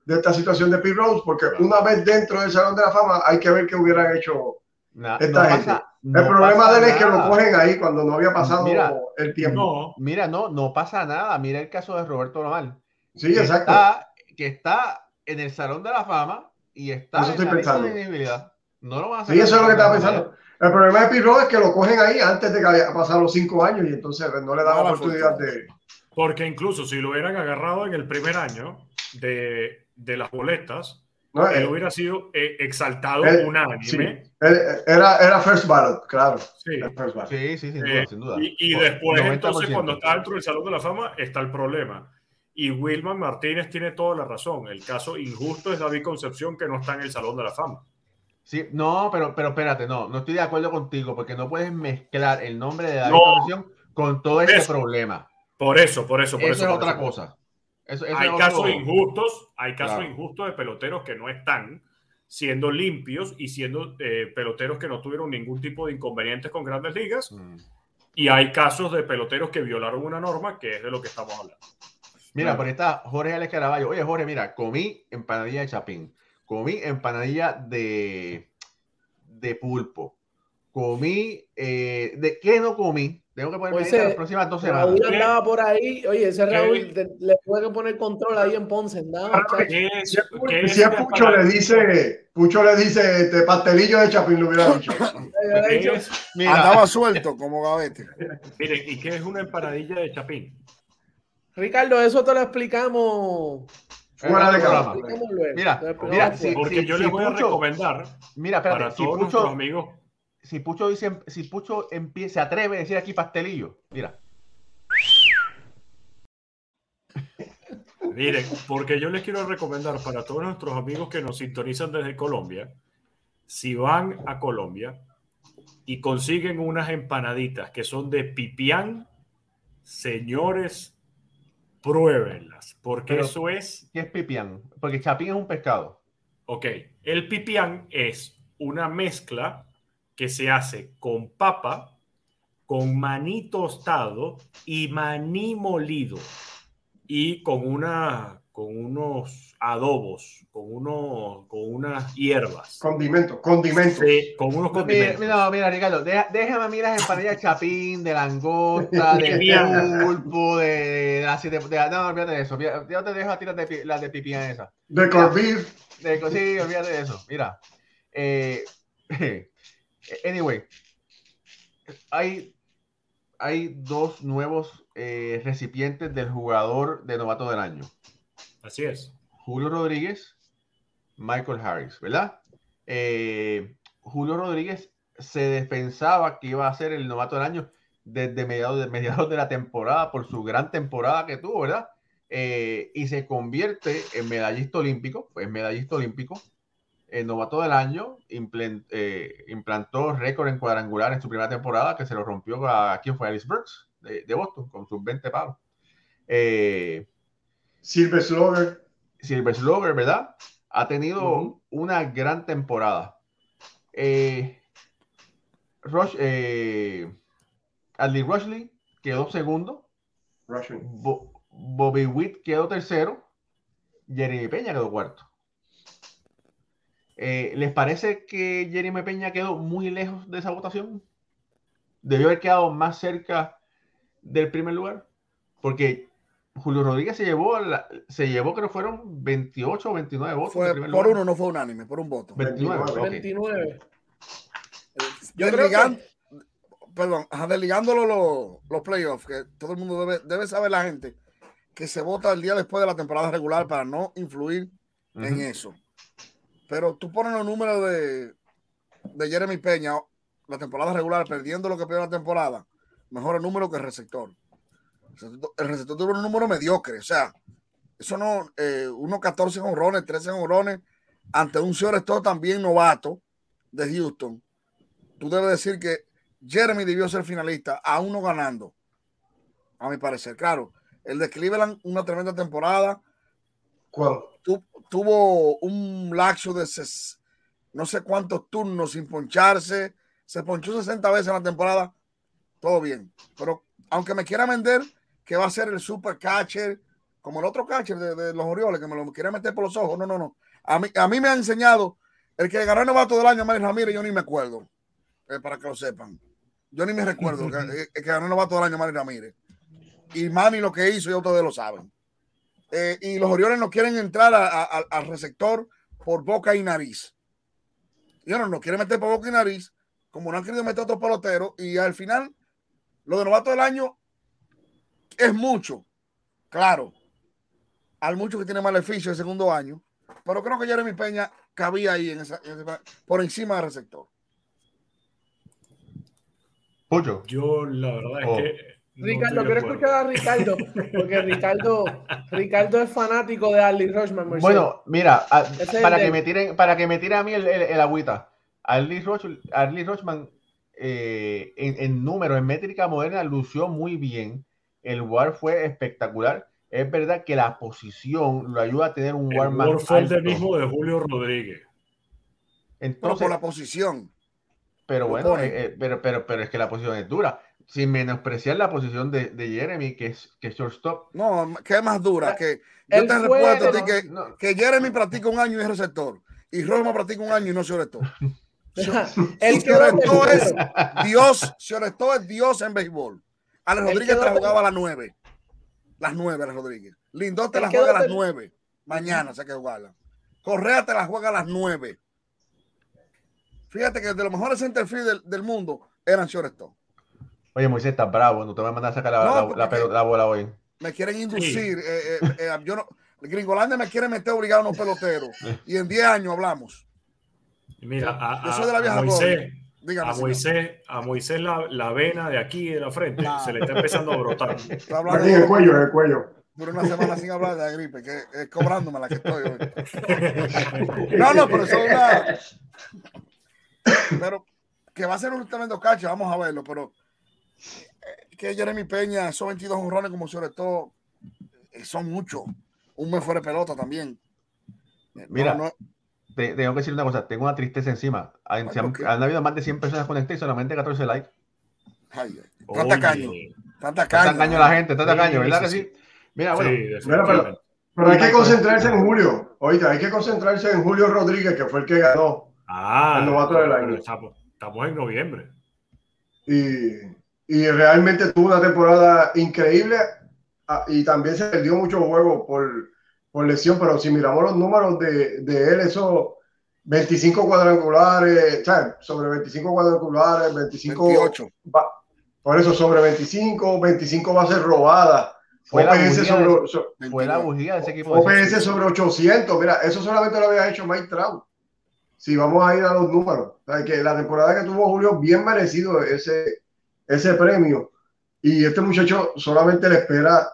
de esta situación de Pete Rose, porque una vez dentro del Salón de la Fama hay que ver qué hubieran hecho. Na- Esta no gente. pasa- El problema de él es que lo cogen ahí cuando no había pasado Mira, el tiempo. no, Mira, no, no pasa nada. Mira el caso de Roberto Normal. sí, que exacto. Está, que está en el Salón de la Fama y está Eso estoy en la lista de pensando. elegibilidad. No lo van a hacer. Sí, eso es lo que estaba pensando. El problema de Pirro es que lo cogen ahí antes de que haya pasado los cinco años y entonces no le dan la Mala oportunidad de. Porque incluso si lo hubieran agarrado en el primer año de, de las boletas, No, él Eh, hubiera sido eh, exaltado Eh, unánime. sí. Él- Era, era first ballot, claro. Sí. First ballot. Sí, sí, sin duda, Eh, sin duda. y y después, 90%. entonces, cuando está dentro del Salón de la Fama, está el problema. Y Wilman Martínez tiene toda la razón. El caso injusto es David Concepción, que no está en el Salón de la Fama. Sí, no, pero, pero espérate, no, no estoy de acuerdo contigo porque no puedes mezclar el nombre de David No. Concepción con todo ese problema. Por eso, por eso, por Eso eso. es por otra eso. cosa. Eso, eso Hay otro- casos injustos, hay casos Claro. injustos de peloteros que no están siendo limpios y siendo eh, peloteros que no tuvieron ningún tipo de inconvenientes con grandes ligas. Mm. Y hay casos de peloteros que violaron una norma, que es de lo que estamos hablando. Mira, Claro. por ahí está Jorge Alex Caraballo. Oye, Jorge, mira, comí empanadilla de chapín, comí empanadilla de, de pulpo, comí, eh, ¿de qué no comí? Tengo que ponerme Pues ese- las próximas dos semanas. Raúl andaba por ahí. Oye, ese. Raúl te- le puede poner control ahí en Ponce. Andaba, chacho. ¿Qué es, qué es si es una Pucho le dice, Pucho le dice este pastelillo de Chapín, lo hubiera (laughs) dicho. Mira, Andaba suelto como gavete. (laughs) miren, ¿y qué es una empanadilla de chapín? Ricardo, eso te lo explicamos. Fuera de cámara. Mira, mira, sí, Porque yo sí, les voy a Pucho. recomendar mira, espérate, para si todos nuestros Pucho, amigos si Pucho dice, si Pucho empie- se atreve a decir aquí pastelillo, mira, Miren, porque yo les quiero recomendar para todos nuestros amigos que nos sintonizan desde Colombia, si van a Colombia y consiguen unas empanaditas que son de pipián, señores, pruébenlas, porque Pero- eso es, ¿qué es pipián? Porque chapín es un pescado. ok, el pipián es una mezcla que se hace con papa, con maní tostado y maní molido y con una con unos adobos, con unos con unas hierbas, Condimento, condimento. Sí, con unos condimentos. mira, mira, Ricardo, deja- déjame a mí las empanadillas de chapín, de langosta, (laughs) de pulpo, de, de, siete- de- no, olvídate de eso. Yo te dejo a ti las de, las de pipián esas. De. De, sí, olvídate de eso. Mira, eh, (laughs) anyway, hay, hay dos nuevos eh, recipientes del jugador de novato del año. Así es. Julio Rodríguez, Michael Harris, ¿verdad? Eh, Julio Rodríguez se pensaba que iba a ser el novato del año desde mediados de, mediados de la temporada por su gran temporada que tuvo, ¿verdad? Eh, y se convierte en medallista olímpico, pues medallista olímpico, el novato del año, eh, implantó récord en cuadrangular en su primera temporada, que se lo rompió a quien fue Alice Brooks de, de Boston con sus 20 palos. Eh, Silver Slugger. Silver Slugger, ¿verdad? Ha tenido una gran temporada. Eh, Rush, eh, Adley Rushley quedó segundo. Bo- Bobby Witt quedó tercero. Jeremy Peña quedó cuarto. Eh, ¿Les parece que Jeremy Peña quedó muy lejos de esa votación? Debió haber quedado más cerca del primer lugar. Porque Julio Rodríguez se llevó, la- se llevó creo que fueron 28 o 29 votos. en Fue, primer por lugar. uno no fue unánime, por un voto. 29. 29. ok. 29. Yo Desligan- creo que- Perdón, desligándolo los, los playoffs, que todo el mundo debe, debe saber la gente que se vota el día después de la temporada regular para no influir en eso. Pero tú pones los números de, de Jeremy Peña, la temporada regular, perdiendo lo que perdió la temporada, mejor el número que el receptor. El receptor- tuvo un número mediocre, o sea, eso no, eh, unos 14 honrones, 13 honrones, ante un señor esto también novato de Houston. Tú debes decir que Jeremy debió ser finalista, aún no ganando, a mi parecer. Claro, el de Cleveland, una tremenda temporada, ¿Cuál? Tu- tuvo un laxo de ses- no sé cuántos turnos sin poncharse, se ponchó 60 veces en la temporada, todo bien. Pero aunque me quiera vender que va a ser el super catcher, como el otro catcher de, de los Orioles, que me lo quiere meter por los ojos, no, no, no. A mí, a mí me ha enseñado el que ganó el novato del año, Manny Ramírez, yo ni me acuerdo, eh, para que lo sepan. Yo ni me recuerdo que, (laughs) que ganó el novato del año, Manny Ramírez. Y Manny lo que hizo, ya ustedes lo saben. Eh, y los Orioles no quieren entrar a- a- a- al receptor por boca y nariz. Y no, no quieren meter por boca y nariz, como no han querido meter otros peloteros, y al final, lo de novato del año es mucho, claro. Al mucho que tiene maleficio el segundo año, pero creo que Jeremy Peña cabía ahí en esa, en esa- por encima del receptor. Pucho. Yo la verdad Oh. es que. Ricardo, quiero escuchar a Ricardo, porque Ricardo, Ricardo es fanático de Arlie Rochman. Bueno, mira, a- para que de- me tiren, para que me tire a mí el, el, el agüita. Arlie, Roch, Arlie Rochman eh, en, en números, en métrica moderna, lució muy bien. El WAR fue espectacular. Es verdad que la posición lo ayuda a tener un WAR más Ward fue el alto. de mismo de Julio Rodríguez. Pero Entonces, por la posición. pero bueno, eh, eh, pero, pero, pero es que la posición es dura. Sin menospreciar la posición de, de Jeremy, que es, que es shortstop. No, que es más dura. Que yo te recuerdo a ti no, que, No, que Jeremy practica un año y es receptor. Y Rosma practica un año y no se orestó. Él quedó Orestó es. Dios, se orestó es Dios en béisbol. Alex Rodríguez te la jugaba a las nueve. Las nueve, Alex Rodríguez. Lindor te la juega a las tercero. nueve. Mañana se que jugarla. Correa te la juega a las nueve. Fíjate que de los mejores centerfield del, del mundo eran shortstop. Oye, Moisés, estás bravo. No te voy a mandar a sacar la, No, la- la bola hoy. me quieren inducir. eh, eh, eh, yo no, Gringolandia me quiere meter obligado a unos peloteros. Y en 10 años hablamos. Mira, a, Yo a- soy de la a vieja Moisés, Dígame. a. Moisés, a Moisés la, la vena de aquí de la frente Nah. se le está empezando a brotar. (laughs) Estoy hablando Aquí en el de- cuello, en el cuello. Duré una semana sin hablar de la gripe, que es cobrándome la que estoy hoy. (laughs) No, no, pero eso es una. Pero que va a ser un tremendo cacho, vamos a verlo, pero que Jeremy Peña, esos 22 honrones, como sobre todo, eh, son muchos. Un mes fuera de pelota también. Eh, no, Mira. no- Te- tengo que decir una cosa, tengo una tristeza encima. Han, Ay, han, han habido más de 100 personas conectadas y solamente 14 likes. ay, tanta caño, tanta caño. tacaño la gente, está Sí, tacaño, ¿verdad sí, que sí. sí? Mira, bueno, Sí, Mira, definitivamente. Pero hay que concentrarse en Julio. Oiga, hay que concentrarse en Julio Rodríguez, que fue el que ganó. Ah, El novato del año. pero Estamos, estamos en noviembre. Y, y realmente tuvo una temporada increíble. ah, Y también se perdió muchos juegos por, por lesión. Pero si miramos los números de, de él, eso 25 cuadrangulares, sobre 25 cuadrangulares, 25 28. ba- por eso sobre 25, 25 bases robadas. Fue la OPS bujía sobre, so- fue la 29. bujía de ese equipo. de OPS sobre 800. Mira, eso solamente lo había hecho Mike Trout. Si vamos a ir a los números, o sea, que la temporada que tuvo Julio, bien merecido ese, ese premio. Y este muchacho solamente le espera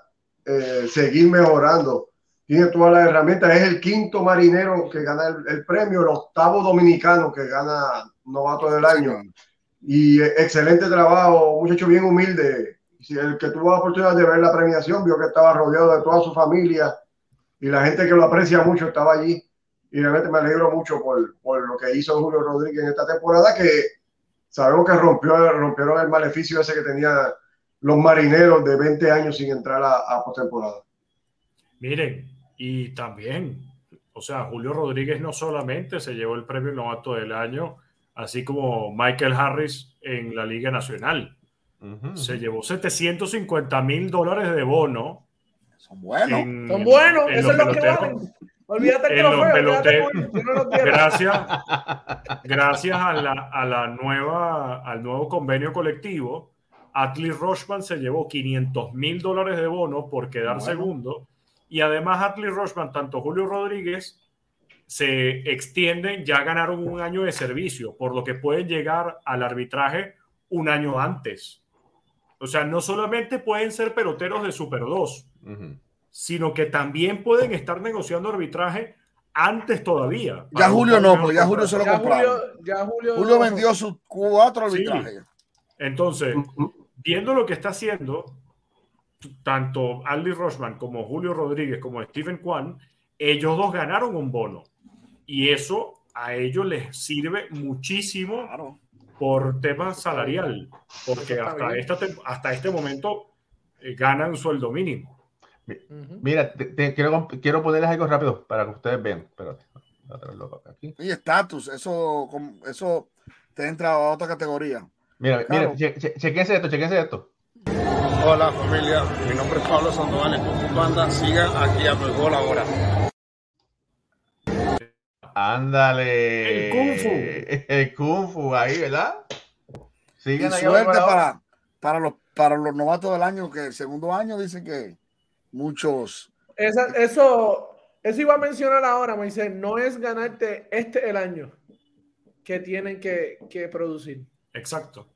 eh, seguir mejorando. Tiene todas las herramientas. Es el quinto marinero que gana el, el premio, el octavo dominicano que gana novato del año. Y eh, excelente trabajo, un muchacho bien humilde. El que tuvo la oportunidad de ver la premiación vio que estaba rodeado de toda su familia y la gente que lo aprecia mucho estaba allí. Y realmente me alegro mucho por, por lo que hizo Julio Rodríguez en esta temporada, que sabemos que rompió, rompieron el maleficio ese que tenía los marineros de 20 años sin entrar a, a postemporada. Miren, y también, o sea, Julio Rodríguez no solamente se llevó el premio novato del año, así como Michael Harris en la Liga Nacional. Se llevó 750 mil dólares de bono. Son buenos. en- Son buenos, en eso es lo que valen. Olvídate no. Gracias, gracias a la, a la nueva, al nuevo convenio colectivo, Atlee Rochman se llevó 500 mil dólares de bono por quedar Bueno. segundo. Y además, Atlee Rochman, tanto Julio Rodríguez, se extienden, ya ganaron un año de servicio, por lo que pueden llegar al arbitraje un año antes. O sea, no solamente pueden ser peloteros de Super 2, Ujú. Sino que también pueden estar negociando arbitraje antes todavía. Ya Julio no, pues ya Julio se lo compraron. Julio, ya Julio, Julio vendió sus cuatro Sí. arbitrajes. Entonces, viendo lo que está haciendo, tanto Aldi Rochman como Julio Rodríguez como Stephen Kwan, ellos dos ganaron un bono. Y eso a ellos les sirve muchísimo Claro. por tema salarial, porque hasta, esta hasta este momento eh, ganan sueldo mínimo. Mira, te- te- quiero, quiero ponerles algo rápido para que ustedes vean. Espérate, voy a traerlo aquí. Y estatus, eso, eso te entra a otra categoría. Mira, Claro. mira, che- che- chequense esto, chequense esto. Hola familia, mi nombre es Pablo Sandoval Banda. Sigan aquí a Béisbol ahora. Ándale. El Kung Fu. (laughs) El Kung Fu ahí, ¿verdad? Y Sigan ahí a suerte para, para, los, para los novatos del año, que el segundo año dicen que muchos. Esa- eso, eso iba a mencionar ahora, Moisés. No es ganarte este el año que tienen que, que producir. Exacto.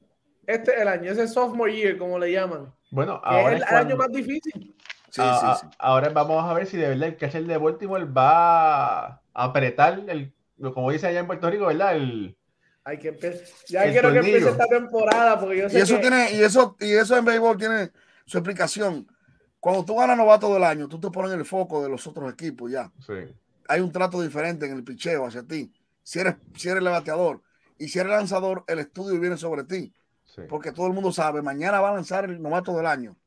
Este es el año, ese sophomore year, como le llaman. Bueno, que ahora es el año cuando- más difícil. Sí, a- a- sí, sí. Ahora vamos a ver si de verdad el catcher de Baltimore va a apretar el, como dice allá en Puerto Rico, ¿verdad? El, Hay que empezar. Ya El quiero que tornillo. empiece esta temporada porque yo Y sé eso que tiene, y eso, y eso en béisbol tiene su explicación. Cuando tú ganas novato del año, tú te pones en el foco de los otros equipos ya. sí, Hay un trato diferente en el picheo hacia ti. Si eres, si eres el bateador y si eres lanzador, el estudio viene sobre ti. sí. Porque todo el mundo sabe, mañana va a lanzar el novato del año.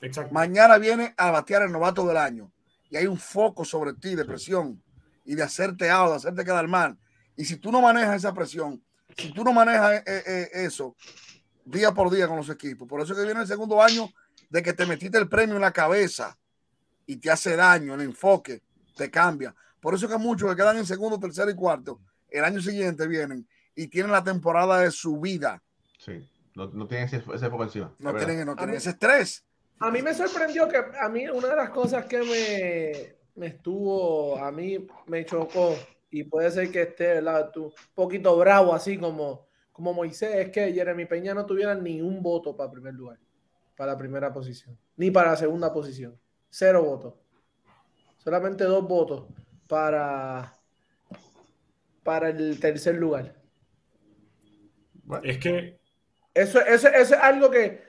Exacto. Mañana viene a batear el novato del año. Y hay un foco sobre ti de presión y de hacerte out, de hacerte quedar mal. Y si tú no manejas esa presión, si tú no manejas eh, eh, eso día por día con los equipos, por eso que viene el segundo año de que te metiste el premio en la cabeza y te hace daño, el enfoque te cambia. Por eso que muchos que quedan en segundo, tercero y cuarto, el año siguiente vienen y tienen la temporada de su vida. sí. No, no tienen ese, ese foco encima. No tienen, no A tienen mí- ese estrés. a mí me sorprendió que a mí una de las cosas que me, me estuvo, a mí me chocó y puede ser que esté, ¿verdad? Tú, un poquito bravo así como, como Moisés, es que Jeremy Peña no tuviera ni un voto para primer lugar, para la primera posición, ni para la segunda posición. Cero votos. Solamente dos votos para, para el tercer lugar. Es que Eso, eso, eso es algo que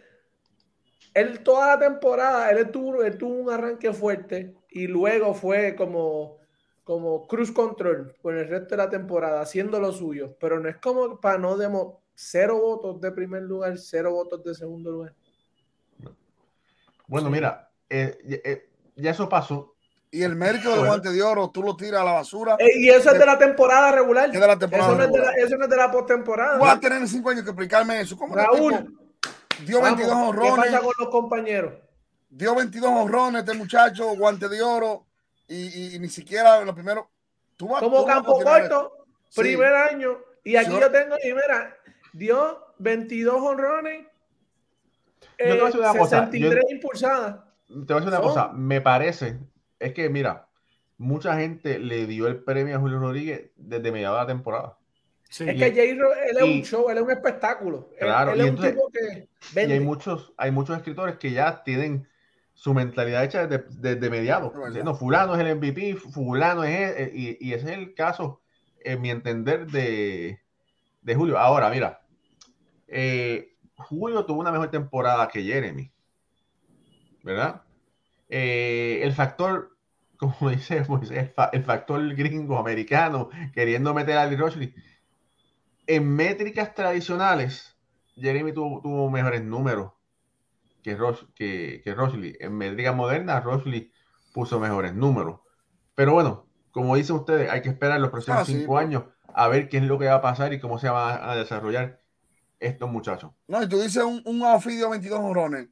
él toda la temporada, él tuvo, él tuvo un arranque fuerte y luego fue como, como cruise control por el resto de la temporada, haciendo lo suyo. Pero no es como para no demos cero votos de primer lugar, cero votos de segundo lugar. Bueno Sí. mira, eh, eh, ya eso pasó. Y el mérito del guante de oro, tú lo tiras a la basura. Y eso es de la temporada regular. Es de la temporada eso, no es de la, eso no es de la postemporada. Voy a tener cinco años que explicarme eso. ¿Cómo Raúl, dio Vamos, 22 ¿Qué honrones? pasa con los compañeros? Dio 22 honrones este muchacho, guante de oro. Y, y- y ni siquiera en los primeros. Tú vas- Como tú vas a campo corto, Sí. primer año. Y aquí Yo- yo tengo, y mira, dio 22 honrones, Yo te voy a eh, decir una cosa, 63 impulsadas. Te voy a decir una Son- cosa, me parece, es que mira, mucha gente le dio el premio a Julio Rodríguez desde mediados de la temporada. sí, Es que Jay Ro- él es y- un show, él es un espectáculo. Él- Claro, él, y es entonces- un tipo que Y vende. hay muchos, hay muchos escritores que ya tienen su mentalidad hecha desde, desde mediados. No, fulano es el MVP, fulano es el- y, y ese es el caso, en mi entender, de, de Julio. Ahora, mira, eh, Julio tuvo una mejor temporada que Jeremy, ¿verdad? Eh, el factor, (laughs) como dice el, fa- el factor gringo americano queriendo meter a Rochley. En métricas tradicionales, Jeremy tuvo, tuvo mejores números que, Roch, que, que Rochley. En métricas modernas, Rochley puso mejores números. Pero bueno, como dicen ustedes, hay que esperar los próximos Ah, sí, cinco pues. años a ver qué es lo que va a pasar y cómo se van a desarrollar estos muchachos. No, y tú dices un, un outfield 22 honrones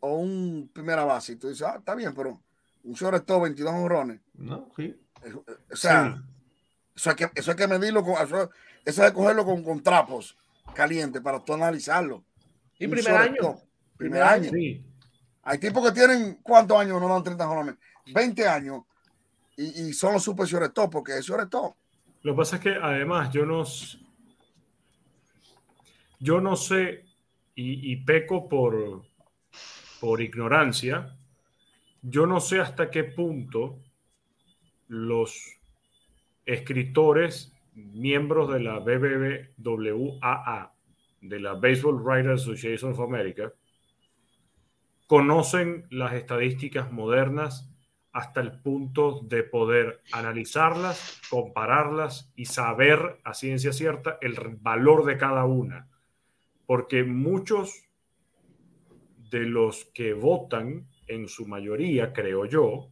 o un primera base. Y tú dices, ah, está bien, pero un shortstop 22 honrones. ¿No? Sí. O sea, Sí. eso, hay que, eso hay que medirlo, con, eso, eso hay que cogerlo con, con trapos calientes para tú analizarlo. y Un primer año. Primer año. sí. Hay tipos que tienen, ¿cuántos años no dan 30 honrones? 20 años. Y, y son los super shortstop, porque es shortstop. Lo que pasa es que además yo no, yo no sé y, peco por, por ignorancia, yo no sé hasta qué punto los escritores, miembros de la BBWAA, de la Baseball Writers Association of America, conocen las estadísticas modernas hasta el punto de poder analizarlas, compararlas y saber a ciencia cierta el valor de cada una. Porque muchos de los que votan, en su mayoría, creo yo,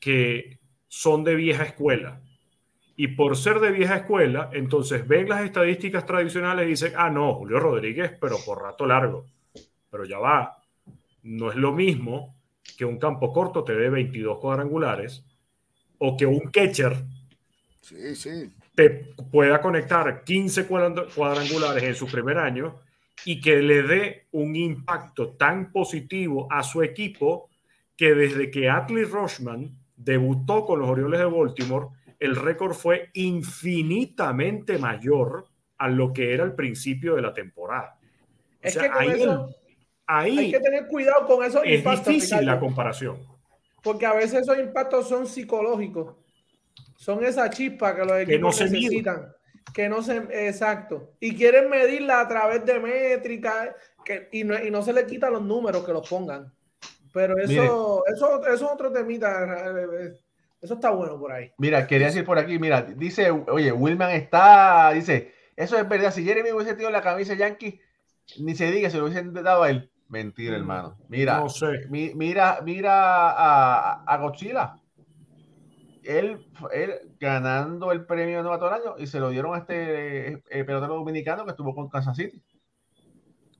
que son de vieja escuela. Y por ser de vieja escuela, entonces ven las estadísticas tradicionales y dicen, ah, no, Julio Rodríguez, pero por rato largo. Pero ya va, no es lo mismo que un campo corto te dé 22 cuadrangulares o que un catcher Sí, sí. Te pueda conectar 15 cuadran- cuadrangulares en su primer año y que le dé un impacto tan positivo a su equipo que desde que Atlee Rochman debutó con los Orioles de Baltimore, el récord fue infinitamente mayor a lo que era al principio de la temporada. O Es sea, que con ahí, eso ahí hay que tener cuidado con esos es impactos. difícil la Ricardo, comparación. porque a veces esos impactos son psicológicos. Son esa chispa que los equipos no se miden. necesitan. Que no se. Exacto. Y quieren medirla a través de métricas que, y, no, y no se le quitan los números que los pongan. Pero eso, eso, eso es otro temita. eh, Eso está bueno por ahí. Mira, quería decir por aquí, mira, dice, oye, Wilman está, dice, eso es verdad, si Jeremy hubiese tenido la camisa Yankee, ni se diga, se lo hubiesen dado a él. Mentira, hermano. Mira, No sé. mi- mira, mira a, a Godzilla. Él, él ganando el premio de novato del año y se lo dieron a este eh, pelotero dominicano que estuvo con Kansas City.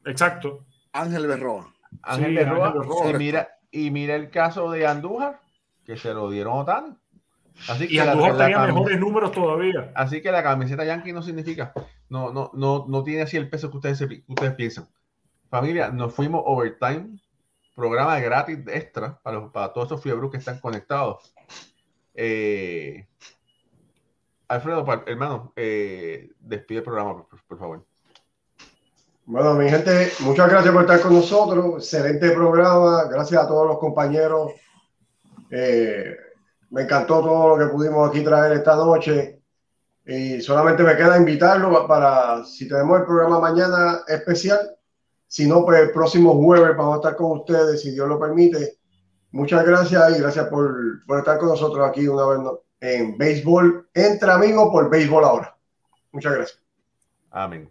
Exacto. Ángel Berroa. Ángel Sí, Berroa. Ángel Berroa. Y mira, y mira el caso de Andújar, que se lo dieron a Otani. Así Y que la- Andújar la tenía mejores números todavía. Así que la camiseta Yankee no significa, no, no, no, no tiene así el peso que ustedes, que ustedes piensan. Familia, nos fuimos overtime, programa gratis extra para, los- para todos esos fiebros que están conectados. Eh, Alfredo, hermano, eh, despide el programa, por, por favor. Bueno, mi gente, muchas gracias por estar con nosotros. Excelente programa. Gracias a todos los compañeros. Eh, me encantó todo lo que pudimos aquí traer esta noche. Y solamente me queda invitarlo para, si tenemos el programa mañana especial, si no, pues el próximo jueves vamos a estar con ustedes, si Dios lo permite. Muchas gracias y gracias por, por estar con nosotros aquí una vez en béisbol, entre amigos por béisbol ahora. Muchas gracias. Amén.